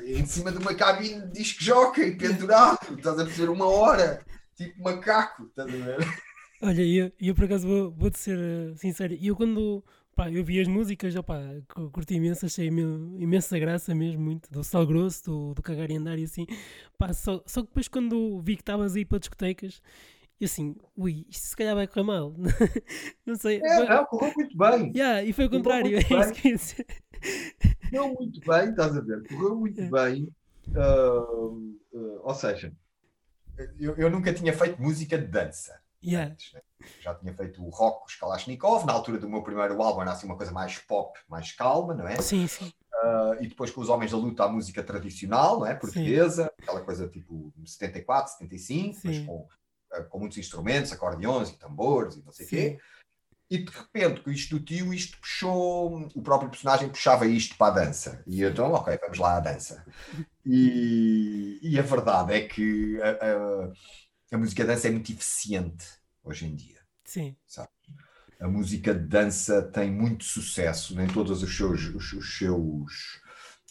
em cima de uma cabine de disco jockey pendurado, estás a perceber uma hora, tipo macaco, estás a ver? Olha, eu, eu por acaso vou, vou-te ser uh, sincero, eu quando pá, eu vi as músicas, opá, curti imenso, achei imensa graça mesmo, muito, do Sal Grosso, do, do Cagar e Andar e assim, pá, só, só que depois quando vi que estavas aí para discotecas, e assim, ui, isto se calhar vai correr mal. não sei. É, não, correu muito bem. Yeah, e foi o contrário, é isso que eu ia dizer. correu muito bem, estás a ver? Correu muito É. bem. uh, uh, ou seja, eu, eu nunca tinha feito música de dança. Yeah. antes, né? Já tinha feito o rock os Kalashnikov, na altura do meu primeiro álbum era assim uma coisa mais pop, mais calma, não é? Sim, sim. Uh, e depois com os Homens da Luta a música tradicional, não é? Portuguesa, aquela coisa tipo 74, 75, mas Sim. com, uh, com muitos instrumentos, acordeões e tambores e não sei o quê. Sim. E de repente, com isto do tio, isto puxou, o próprio personagem puxava isto para a dança. E eu, então, ok, vamos lá à dança. E, e a verdade é que a, a- a música de dança é muito eficiente hoje em dia. Sim. A música de dança tem muito sucesso em todas os seus, os, os seus,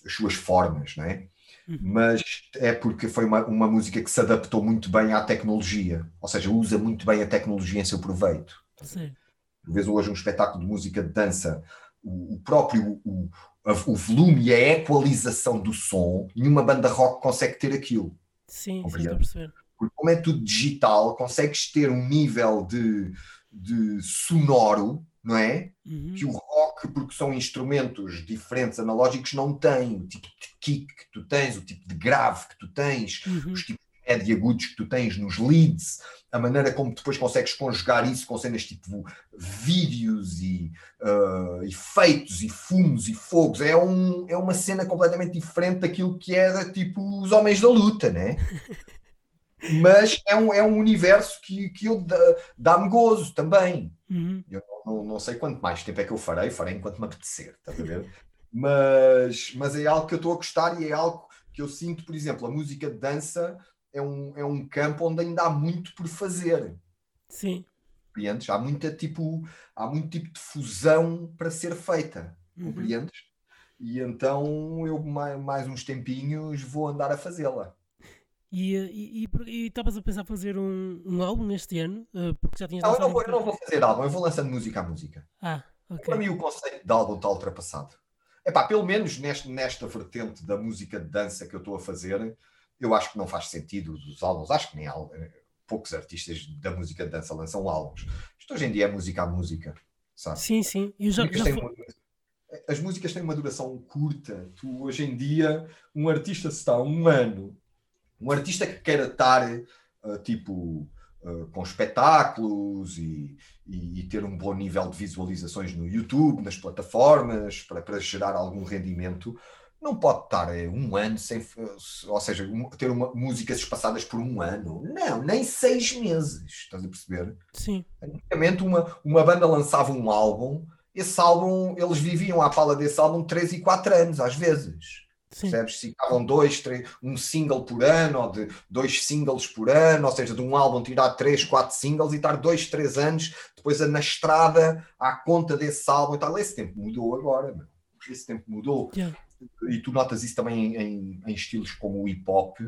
as suas formas, não é? Uhum. Mas é porque foi uma, uma música que se adaptou muito bem à tecnologia, ou seja, usa muito bem a tecnologia em seu proveito. Sim. Tu vês hoje um espetáculo de música de dança, o, o próprio o, a- o volume e a equalização do som, nenhuma banda rock consegue ter aquilo. Sim, sim, estou a perceber. Porque como é tudo digital, consegues ter um nível de, de sonoro, não é? Uhum. Que o rock, porque são instrumentos diferentes, analógicos, não tem. O tipo de kick que tu tens, o tipo de grave que tu tens, Uhum. os tipos de média agudos que tu tens nos leads, a maneira como depois consegues conjugar isso com cenas tipo vídeos e ah, efeitos e fumos e fogos. É, um, é uma cena completamente diferente daquilo que era tipo os Homens da Luta, né? Mas é um, é um universo que, que eu dá- dá-me gozo também. Uhum. Eu não, não sei quanto mais tempo é que eu farei, farei enquanto me apetecer, estás a ver? Mas, mas é algo que eu estou a gostar e é algo que eu sinto, por exemplo, a música de dança é um, é um campo onde ainda há muito por fazer. Sim. Compreendes? Há muita tipo, há muito tipo de fusão para ser feita, Uhum. compreendes? E então eu mais, mais uns tempinhos vou andar a fazê-la. E eh, estavas a pensar fazer um, um álbum neste ano? Eh, Porque já tinhas Não, eu não, vou, eu não vou fazer álbum, eu vou lançando música a música. Ah, ok. Para mim o conceito de álbum está ultrapassado. Epá, pelo menos neste, nesta vertente da música de dança que eu estou a fazer, eu acho que não faz sentido os álbuns. Acho que nem al- poucos artistas da música de dança lançam álbuns. Isto hoje em dia é música a música, sabe? Sim, sim. Eu já, As músicas já têm fo- uma- As músicas têm uma duração curta. Tu, hoje em dia, um artista se está um ano, um artista que queira estar ah, tipo ah, com espetáculos e, e- e ter um bom nível de visualizações no YouTube, nas plataformas, para, para gerar algum rendimento, não pode estar eh, um ano sem, ou seja, ter uma, músicas espaçadas por um ano. Não, nem seis meses. Estás a perceber? Sim. Antigamente uma, uma banda lançava um álbum, esse álbum, eles viviam à pala desse álbum 3 e 4 anos, às vezes. Sim. Percebes? Ficavam dois, três, um single por ano, ou de dois singles por ano, ou seja, de um álbum tirar três, quatro singles e estar dois, três anos depois na estrada à conta desse álbum e tal. Esse tempo mudou agora, meu. esse tempo mudou. Yeah. E tu notas isso também em, em estilos como o hip hop,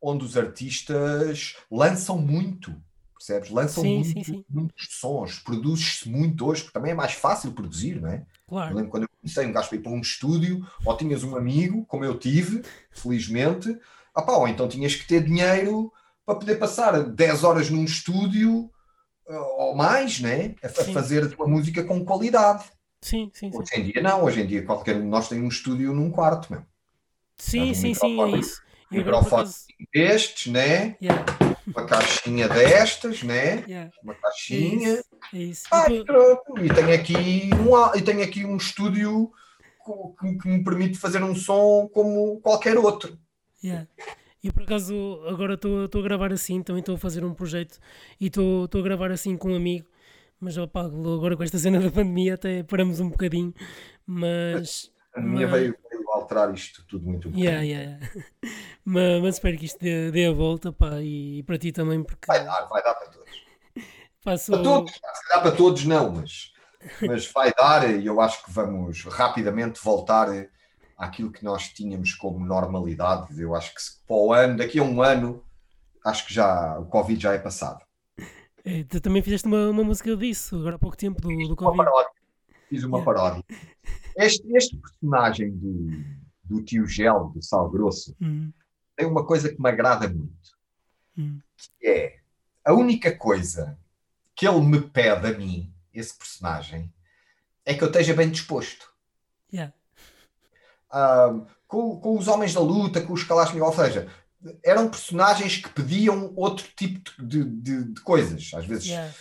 onde os artistas lançam muito, percebes? Lançam Sim, muito, sim, sim. muitos sons, produz-se muito hoje, porque também é mais fácil produzir, não é? Eu Claro. lembro quando eu comecei um gajo para ir para um estúdio, ou tinhas um amigo, como eu tive, felizmente, ah pá, ou então tinhas que ter dinheiro para poder passar 10 horas num estúdio ah, ou mais, né? A, Sim. fazer uma música com qualidade. Sim, sim, sim. Hoje em dia não, hoje em dia qualquer um de nós tem um estúdio num quarto, meu. Sim, um sim, sim, é isso. Microfone. acaso- Estes, né? Yeah, Uma caixinha destas, né? yeah, Uma é caixinha. isso. É isso. Ah, E tenho aqui um, e tenho aqui um estúdio que, que me permite fazer um som como qualquer outro. Yeah. E por acaso agora estou a gravar assim, também estou a fazer um projeto e estou a gravar assim com um amigo, mas opá, agora com esta cena da pandemia até paramos um bocadinho, mas A minha Mas- veio alterar isto tudo muito. um yeah, yeah, yeah. mas, mas espero que isto dê, dê a volta pá, e, para ti também porque Vai dar, vai dar para todos. Para todos, se calhar para todos não, mas, mas vai dar e eu acho que vamos rapidamente voltar àquilo que nós tínhamos como normalidade. Eu acho que se, para o ano, daqui a um ano, acho que já o Covid já é passado. É, tu também fizeste uma, uma música disso agora há pouco tempo do, do Uma Covid. paródia. Fiz uma paródia. Este, este personagem do, do tio Gel, do Sal Grosso, Hum, tem uma coisa que me agrada muito. hum, que é a única coisa que ele me pede a mim, esse personagem, é que eu esteja bem disposto. yeah. uh, com, com, os Homens da Luta, com os Kalashnikov, ou seja, eram personagens que pediam outro tipo de, de, de coisas. Às vezes yeah.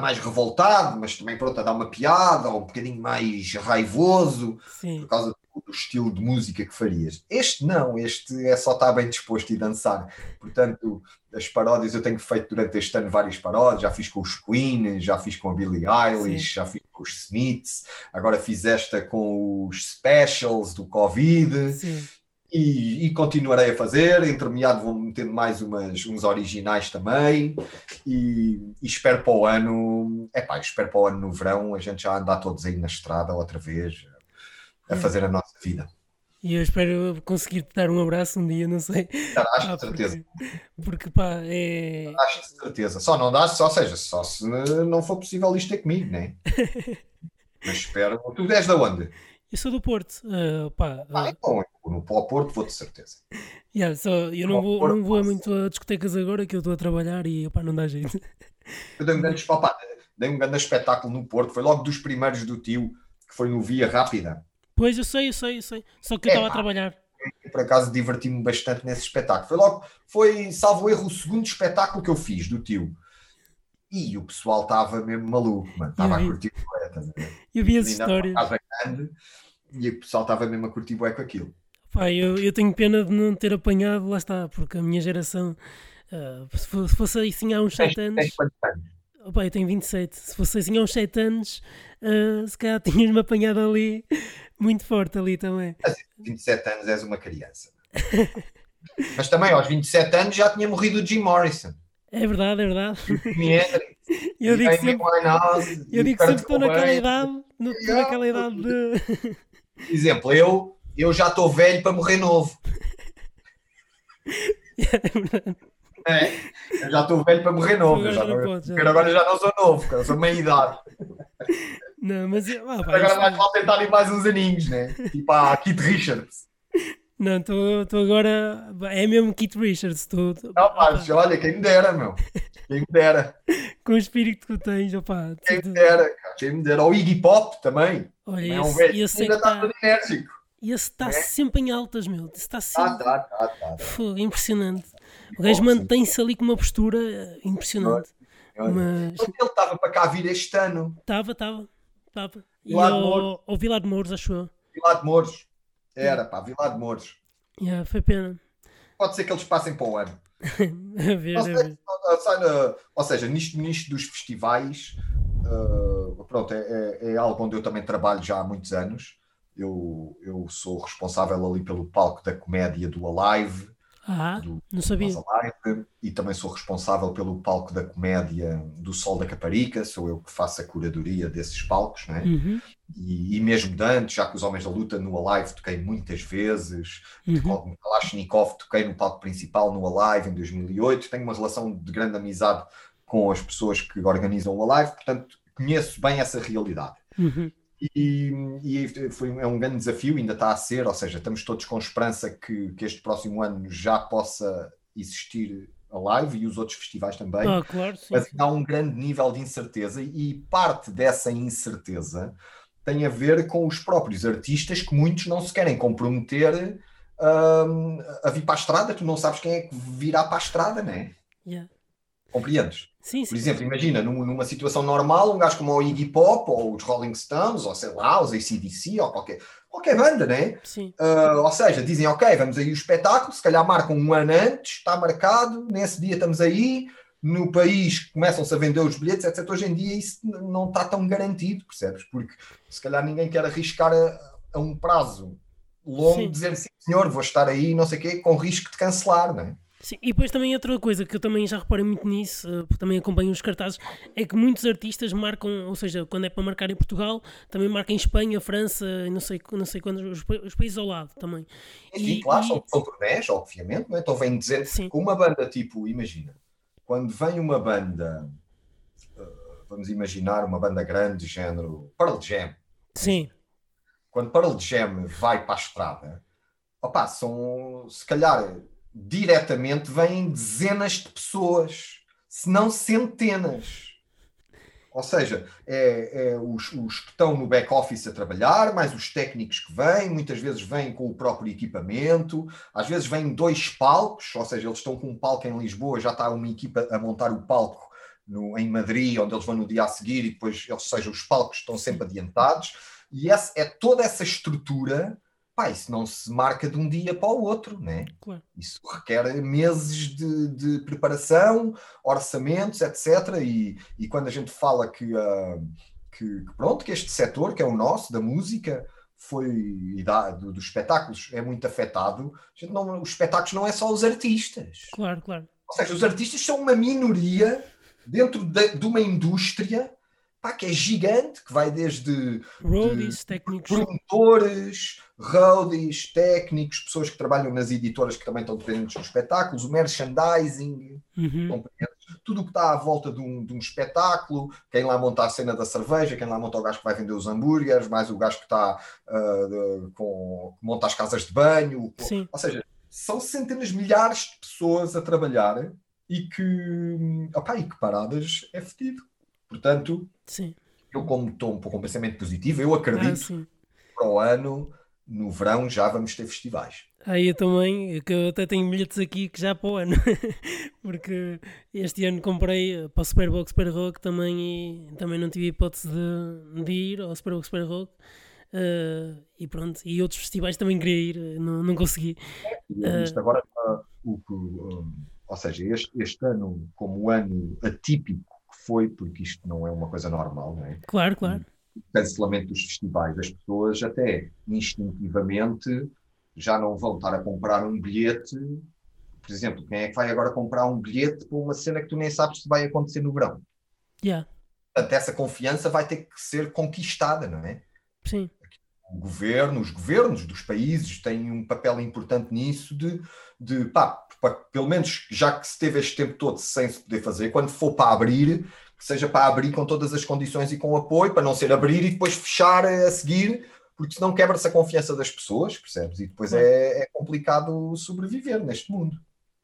mais revoltado, mas também pronto, a dar uma piada, ou um bocadinho mais raivoso, Sim. por causa do estilo de música que farias. Este não, este é só estar bem disposto e dançar. Portanto, as paródias eu tenho feito durante este ano várias paródias, já fiz com os Queen, já fiz com a Billie Eilish, Sim. já fiz com os Smiths, agora fiz esta com os Specials do Covid. Sim. E, e, continuarei a fazer. Intermeado vou metendo mais umas, uns originais também. E, e espero para o ano, é pá, espero para o ano no verão a gente já andar todos aí na estrada outra vez, a é. fazer a nossa vida. E eu espero conseguir te dar um abraço um dia, não sei. Acho de certeza. Porque, porque pá, é. Acho de certeza. Só não dás, só seja, só se não for possível isto é comigo, né? Mas espero. Tu és da onde? Eu sou do Porto. Uh, pá, uh... Ah, então, no Porto vou de certeza. Yeah, só, eu não vou, não vou muito a discotecas agora que eu estou a trabalhar e opá, não dá jeito. Eu dei um grande, opa, dei um grande espetáculo no Porto, foi logo dos primeiros do tio, que foi no Via Rápida. Pois, eu sei, eu sei, eu sei. Só que eu estava é, a trabalhar. Por acaso diverti-me bastante nesse espetáculo. Foi logo, foi, salvo erro, o segundo espetáculo que eu fiz do tio. E o pessoal estava mesmo maluco, mano. Estava a curtir bué, tá Eu vi as histórias. Grande, e o pessoal estava mesmo a curtir bué com aquilo. Pá, eu, eu tenho pena de não ter apanhado, lá está, porque a minha geração, uh, se fosse assim há uns 7 anos. Tens quantos anos? Opa, eu tenho 27. Se fosse assim há uns 7 anos, uh, se calhar tinhas-me apanhado ali muito forte ali também. Mas 27 anos és uma criança. Mas também aos 27 anos já tinha morrido o Jim Morrison. É verdade, é verdade. eu digo sempre, eu digo sempre que estou naquela idade, estou naquela idade de... Exemplo, eu, eu já estou velho para morrer novo. É, eu já estou velho para morrer novo. Agora, já não, pode, já. agora já não sou novo, eu sou meia idade. Não, mas ah, pá, agora vai é... tentar ir mais uns aninhos, né? Tipo a Kit Richards. Não, estou agora. É mesmo Kit Richards. Tô, tô... Não, pá, olha, quem me dera, meu. Quem me dera. Com o espírito que tu tens, opá. Quem me dera, cara. Quem me dera. Ou Iggy Pop também. Olha, é um esse, velho esse ainda está tá enérgico. E esse está é? sempre em altas, meu. Está sempre. Ah, tá, tá, tá, tá. impressionante. O gajo mantém-se ali com uma postura eh, impressionante. Mas... Ele estava para cá vir este ano. Estava, estava. Estava. E ao, ao Vilar de Mouros, acho eu. Vilar de Mouros. Era, pá, Vilar de Mouros. Yeah, foi pena. Pode ser que eles passem para o ano. a ver, a ver. Ou seja, nisto, nisto dos festivais, uh, pronto, é, é, é, algo onde eu também trabalho já há muitos anos. Eu, eu sou responsável ali pelo palco da comédia do Alive, ah, do, não sabia. Live, e também sou responsável pelo palco da comédia do Sol da Caparica, sou eu que faço a curadoria desses palcos, né? Uhum. E, e, mesmo de antes, já que os Homens da Luta no Alive toquei muitas vezes, uhum. Kalashnikov toquei no palco principal no Alive em 2008, tenho uma relação de grande amizade com as pessoas que organizam o Alive, portanto conheço bem essa realidade. Uhum. E, e, foi, é um grande desafio, ainda está a ser, ou seja, estamos todos com esperança que, que este próximo ano já possa existir a live e os outros festivais também. Ah, claro, sim, Mas há um grande nível de incerteza e parte dessa incerteza tem a ver com os próprios artistas que muitos não se querem comprometer um, a vir para a estrada. Tu não sabes quem é que virá para a estrada, não é? Yeah. Compreendes? Sim, sim. Por exemplo, imagina, numa situação normal, um gajo como o Iggy Pop, ou os Rolling Stones, ou sei lá, os ACDC, ou qualquer, qualquer banda, né? Sim. Uh, ou seja, dizem, ok, vamos aí o espetáculo, se calhar marcam um ano antes, está marcado, nesse dia estamos aí, no país começam-se a vender os bilhetes, etc. Hoje em dia isso não está tão garantido, percebes? Porque se calhar ninguém quer arriscar a, a um prazo longo, Sim. dizer assim, senhor, vou estar aí, não sei o quê, com risco de cancelar, não é? Sim, e depois também outra coisa que eu também já reparei muito nisso, eh, porque também acompanho os cartazes, é que muitos artistas marcam, ou seja, quando é para marcar em Portugal, também marcam em Espanha, França, não sei, não sei quantos, os, os países ao lado também. Sim, e, claro, e... são, são turnés, obviamente, não é? Então vem dizer, Sim. uma banda tipo, imagina, quando vem uma banda, eh, vamos imaginar uma banda grande, de género Pearl Jam. Sim. Quando Pearl Jam vai para a estrada, opá, são se calhar diretamente vêm dezenas de pessoas, se não centenas. Ou seja, é, é os, os, que estão no back-office a trabalhar, mais os técnicos que vêm, muitas vezes vêm com o próprio equipamento, às vezes vêm dois palcos, ou seja, eles estão com um palco em Lisboa, já está uma equipa a montar o palco no, em Madrid, onde eles vão no dia a seguir, e depois, ou seja, os palcos estão sempre adiantados, e essa, é toda essa estrutura pá, isso não se marca de um dia para o outro, né? Claro. Isso requer meses de, de, preparação, orçamentos, etc. E, e quando a gente fala que, uh, que, que, pronto, que este setor, que é o nosso, da música, foi e da, do, dos espetáculos, é muito afetado, não, os espetáculos não é só os artistas. Claro, claro. Ou seja, os artistas são uma minoria dentro de, de uma indústria pá, que é gigante, que vai desde roadies, técnicos, promotores, roadies, técnicos, pessoas que trabalham nas editoras que também estão dependentes dos espetáculos, o merchandising, uhum. tudo o que está à volta de um, de um, espetáculo, quem lá monta a cena da cerveja, quem lá monta o gajo que vai vender os hambúrgueres, mais o gajo que está uh, de, com, que monta as casas de banho, Sim. ou seja, são centenas, milhares de pessoas a trabalhar e que, opa, e que paradas é fedido. Portanto, sim. eu como estou um pouco um pensamento positivo, eu acredito ah, que para o ano, no verão, já vamos ter festivais. Aí eu também, que eu até tenho bilhetes aqui que já para o ano, porque este ano comprei para o Superbox Super Rock também e também não tive hipótese de, de ir ao Superbox Super Rock. Uh, e pronto, e outros festivais também queria ir, não, não consegui. É, isto uh, agora, uh, o, um, ou seja, este, este ano, como ano atípico foi, porque isto não é uma coisa normal, não é? Claro, claro. O cancelamento dos festivais, as pessoas até instintivamente já não vão estar a comprar um bilhete. Por exemplo, quem é que vai agora comprar um bilhete para uma cena que tu nem sabes se vai acontecer no verão? Yeah. Portanto, essa confiança vai ter que ser conquistada, não é? Sim. O governo, os governos dos países têm um papel importante nisso de, de pá, pelo menos já que se teve este tempo todo sem se poder fazer, quando for para abrir, que seja para abrir com todas as condições e com apoio, para não ser abrir e depois fechar a seguir, porque senão quebra-se a confiança das pessoas, percebes? E depois é, é complicado sobreviver neste mundo.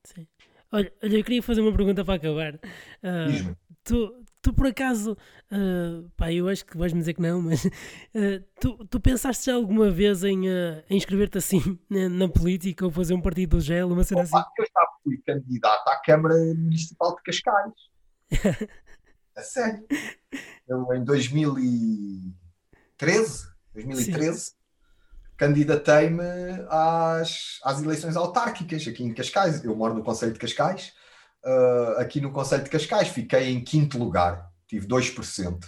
Sim. Olha, olha, eu queria fazer uma pergunta para acabar. Uh, tu, tu por acaso, uh, pá, eu acho que vais-me dizer que não, mas uh, tu, tu pensaste já alguma vez em, uh, em inscrever-te assim na, na, política ou fazer um partido do gel, uma cena Opa, assim? Eu já fui candidato à Câmara Municipal de Cascais. a sério. Eu, em 2013, 2013 candidatei-me às, às eleições autárquicas aqui em Cascais. Eu moro no Conselho de Cascais uh, aqui no Conselho de Cascais, fiquei em quinto lugar, tive 2%.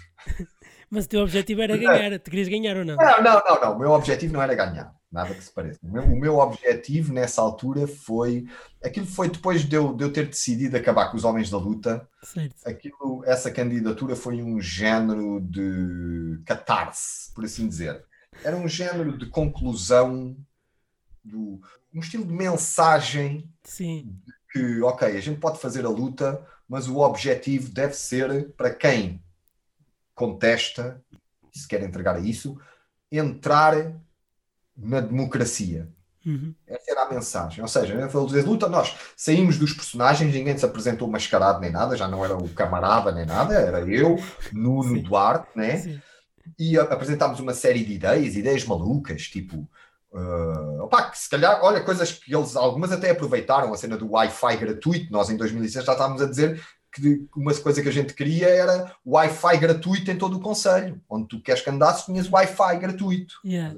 Mas o teu objetivo era ganhar, te querias ganhar ou não? Não, não, não, não. O meu objetivo não era ganhar, nada que se pareça. O meu, o meu objetivo nessa altura foi. Aquilo foi depois de eu, de eu ter decidido acabar com os homens da luta. Certo. Aquilo, essa candidatura foi um género de catarse, por assim dizer. Era um género de conclusão, do, um estilo de mensagem Sim que, ok, a gente pode fazer a luta, mas o objetivo deve ser para quem contesta, se quer entregar a isso, entrar na democracia. Uhum. Essa era a mensagem. Ou seja, na de luta, nós saímos dos personagens, ninguém se apresentou mascarado nem nada, já não era o camarada nem nada, era eu, Nuno Sim. Duarte, né? Sim. E apresentámos uma série de ideias, ideias malucas, tipo Uh, opa, que se calhar, olha, coisas que eles, algumas até aproveitaram, a cena do Wi-Fi gratuito. Nós em 2006 já estávamos a dizer que uma coisa que a gente queria era Wi-Fi gratuito em todo o Conselho. Onde tu queres que andasses, tinhas Wi-Fi gratuito. Yeah.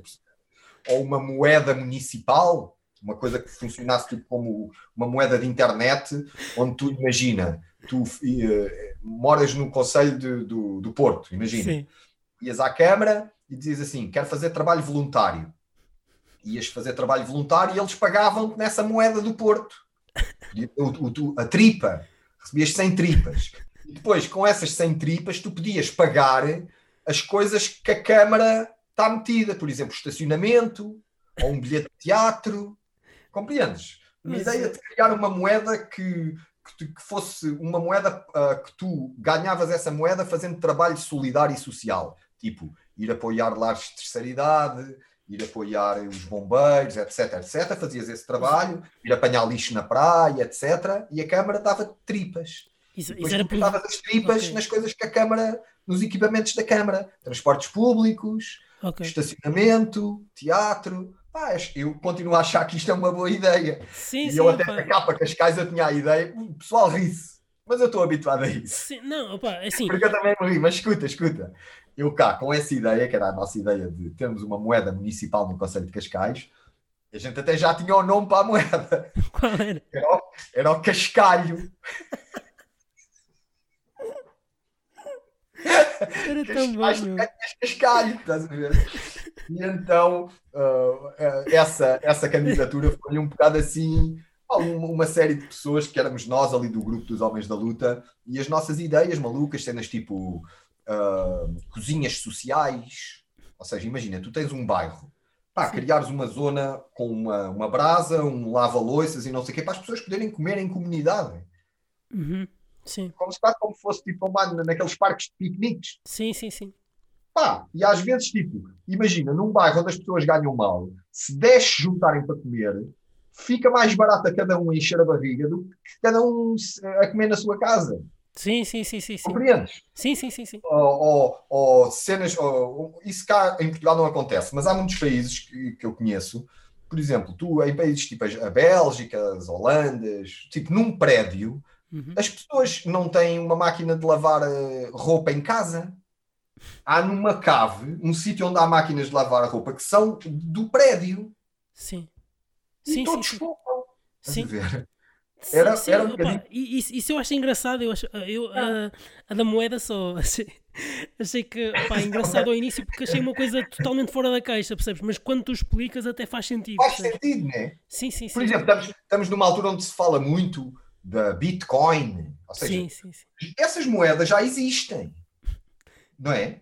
Ou uma moeda municipal, uma coisa que funcionasse tipo como uma moeda de internet, onde tu imagina, tu uh, moras no Conselho de, do, do Porto, imagina. Sim. Ias à Câmara e dizias assim: quero fazer trabalho voluntário ias fazer trabalho voluntário e eles pagavam nessa moeda do Porto. O, o, a tripa, recebias 100 tripas. E depois, com essas 100 tripas, tu podias pagar as coisas que a Câmara está metida, por exemplo, estacionamento ou um bilhete de teatro. Compreendes? Uma ideia de criar uma moeda que, que, que fosse uma moeda uh, que tu ganhavas essa moeda fazendo trabalho solidário e social. Tipo, ir apoiar lares de terceira idade, ir apoiar os bombeiros, etc, etc. Fazias esse trabalho, ir apanhar lixo na praia, etc. E a Câmara dava tripas. Isso, isso era por... as tripas okay. nas coisas que a Câmara nos equipamentos da Câmara, transportes públicos, Ok. estacionamento, teatro. Pá, eu continuo a achar que isto é uma boa ideia. Sim, e sim, eu até opa. na capa Cascais eu tinha a ideia, o pessoal ri-se, mas eu estou habituado a isso. Sim, não, opa, é assim. Porque eu também me ri, mas escuta, escuta. Eu cá, com essa ideia, que era a nossa ideia de termos uma moeda municipal no Conselho de Cascais, a gente até já tinha o nome para a moeda. Qual era? Era o, era o Cascalho. Era tão bom, ganhas Cascalho, estás a ver? E então, ah, essa, essa candidatura foi um bocado assim, uma série de pessoas que éramos nós ali do grupo dos Homens da Luta e as nossas ideias malucas, cenas tipo ah, cozinhas sociais. Ou seja, imagina, tu tens um bairro, pá, Sim. criares uma zona com uma, uma brasa, um lava-loiças e não sei o quê, para as pessoas poderem comer em comunidade. Uhum. Sim, Como se como fosse tipo uma, naqueles parques de piqueniques. sim, sim, sim. Pá, e às vezes, tipo, imagina, num bairro onde as pessoas ganham mal, se 10 se juntarem para comer, fica mais barato a cada um encher a barriga do que cada um a comer na sua casa. Sim, sim, sim, sim, sim. Compreendes? Sim, sim, sim, sim. Ou, ou- ou cenas, ou- isso cá em Portugal não acontece, mas há muitos países que, que eu conheço, por exemplo, tu em países tipo a Bélgica, as Holandas, tipo num prédio, Uhum. as pessoas não têm uma máquina de lavar eh, roupa em casa. Há numa cave, um sítio onde há máquinas de lavar a roupa que são do prédio. Sim. E Sim, todos sim. Sim. ver? Sim, Era- sim, era um bocadinho- e isso, isso eu acho engraçado. Eu acho, eu, Ah. a, a da moeda só achei, achei que opa, engraçado ao início porque achei uma coisa totalmente fora da caixa, percebes? Mas quando tu explicas até faz sentido. Faz percebes? sentido, não é? Sim, sim, sim. Por exemplo, estamos, estamos numa altura onde se fala muito da Bitcoin. Ou seja, sim, sim, sim. essas moedas já existem. Não é?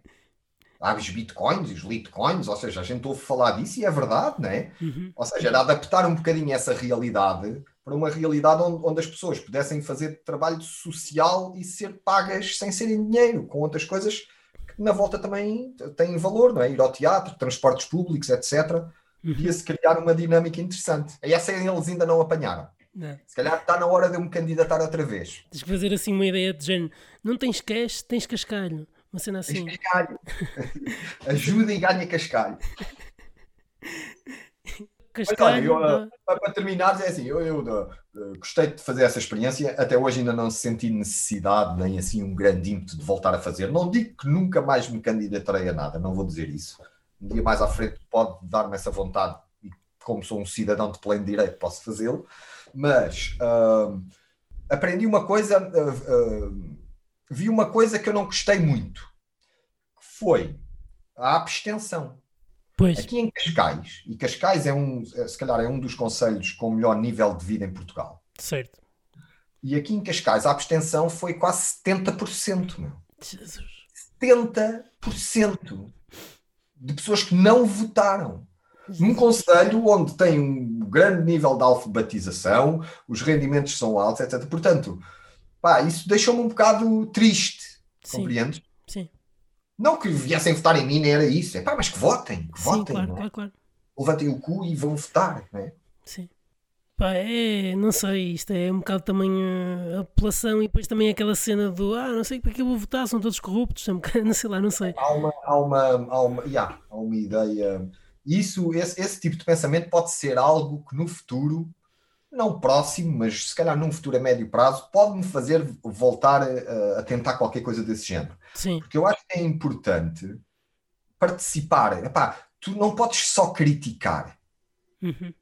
Há os bitcoins e os litcoins, ou seja, a gente ouve falar disso e é verdade, não é? Uhum. Ou seja, era adaptar um bocadinho essa realidade para uma realidade onde, onde as pessoas pudessem fazer trabalho social e ser pagas sem serem dinheiro, com outras coisas que na volta também têm valor, não é? Ir ao teatro, transportes públicos, etc. Uhum. Podia-se criar uma dinâmica interessante. E essa eles ainda não apanharam. Não. Se calhar está na hora de eu me candidatar outra vez. Tens que fazer assim uma ideia de género. Não tens cash, tens cascalho. Uma cena Tens assim. cascalho. Ajuda e ganha cascalho. Mas Cascalho. olha, eu, dá- Para, terminar, é assim, eu, eu, uh, gostei de fazer essa experiência, até hoje ainda não senti necessidade, nem assim um grande ímpeto de voltar a fazer. Não digo que nunca mais me candidatarei a nada, não vou dizer isso. Um dia mais à frente pode dar-me essa vontade, e como sou um cidadão de pleno direito, posso fazê-lo, mas uh, aprendi uma coisa, uh, uh, vi uma coisa que eu não gostei muito, que foi a abstenção. Pois, Aqui em Cascais, e Cascais é um, é, se calhar é um dos conselhos com o melhor nível de vida em Portugal. certo. E aqui em Cascais a abstenção foi quase 70%, meu. Jesus. 70% de pessoas que não votaram. Num conselho onde tem um grande nível de alfabetização, os rendimentos são altos, etc. Portanto, pá, isso deixou-me um bocado triste, Sim, compreendes? Não que viessem votar em mim, nem era isso. É pá, mas que votem, que Sim, votem. claro, é? claro, claro. Levantem o cu e vão votar, não é? Sim. Pá, é, não sei, isto é um bocado também uh, a apelação e depois também aquela cena do ah, não sei para que eu vou votar, são todos corruptos, é um bocado- não sei lá, não sei. há uma, há uma, há uma, yeah, há uma ideia. Isso, esse, esse tipo de pensamento pode ser algo que no futuro, não próximo, mas se calhar num futuro a médio prazo, pode me fazer voltar a, a tentar qualquer coisa desse género. Sim, Porque eu acho que é importante participar. Epá, tu não podes só criticar. uhum,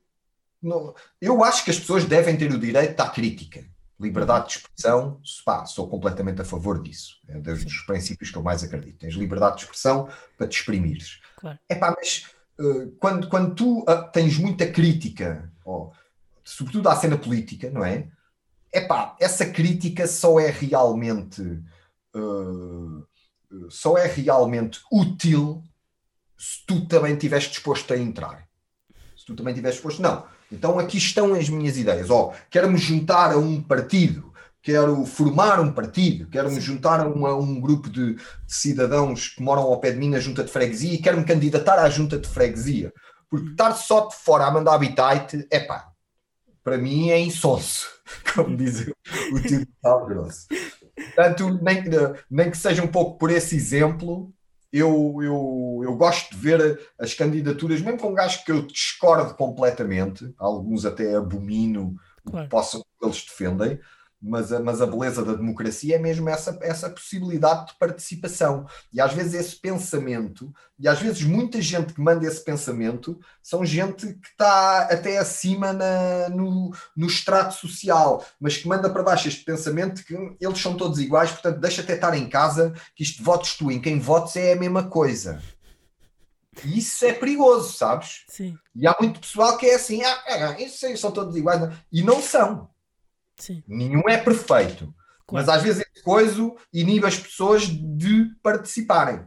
Não- eu acho que as pessoas devem ter o direito à crítica. Liberdade de expressão, pá, sou completamente a favor disso. É um dos princípios que eu mais acredito. Tens liberdade de expressão para te exprimires. claro. É pá, mas uh, quando, quando tu uh, tens muita crítica, ó, sobretudo à cena política, não é? É pá, essa crítica só é realmente uh, só é realmente útil se tu também estiveres disposto a entrar. Se tu também estiveres disposto, não. Então aqui estão as minhas ideias. Ó, quero me juntar a um partido, quero formar um partido, quero me juntar a, uma- um grupo de, de cidadãos que moram ao pé de mim na junta de freguesia e quero me candidatar à junta de freguesia. Porque estar só de fora a mandar habitate, é pá, para mim é insosso, como diz o tio de Sal Grosso. Portanto, nem, nem que seja um pouco por esse exemplo, eu, eu, eu gosto de ver as candidaturas, mesmo com gajos que eu discordo completamente, alguns até abomino claro. o que possam, eles defendem, mas a, mas a beleza da democracia é mesmo essa, essa possibilidade de participação. E às vezes esse pensamento, e às vezes muita gente que manda esse pensamento, são gente que está até acima na, no, no extrato social, mas que manda para baixo este pensamento que eles são todos iguais, portanto deixa até estar em casa, que isto votes tu, em quem votes é a mesma coisa. E isso é perigoso, sabes? Sim. E há muito pessoal que é assim, ah, é, são todos iguais, e não são. Sim. Nenhum é perfeito. Claro. Mas às vezes esse coisa inibe as pessoas de participarem.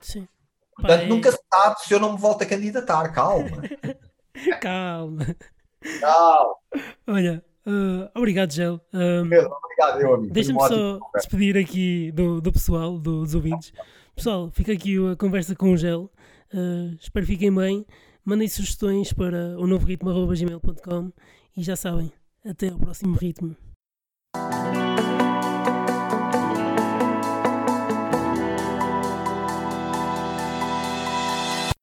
Sim. Portanto, Pai... nunca se sabe se eu não me volto a candidatar. Calma. Calma. Calma. Olha, uh, obrigado, Gel. Um, Pedro, obrigado, eu, amigo. Deixa-me só despedir aqui do, do pessoal, do, dos ouvintes. Pessoal, fica aqui a conversa com o Gel. Uh, espero que fiquem bem. Mandem sugestões para o novo ritmo.gmail.com e já sabem, até ao próximo ritmo.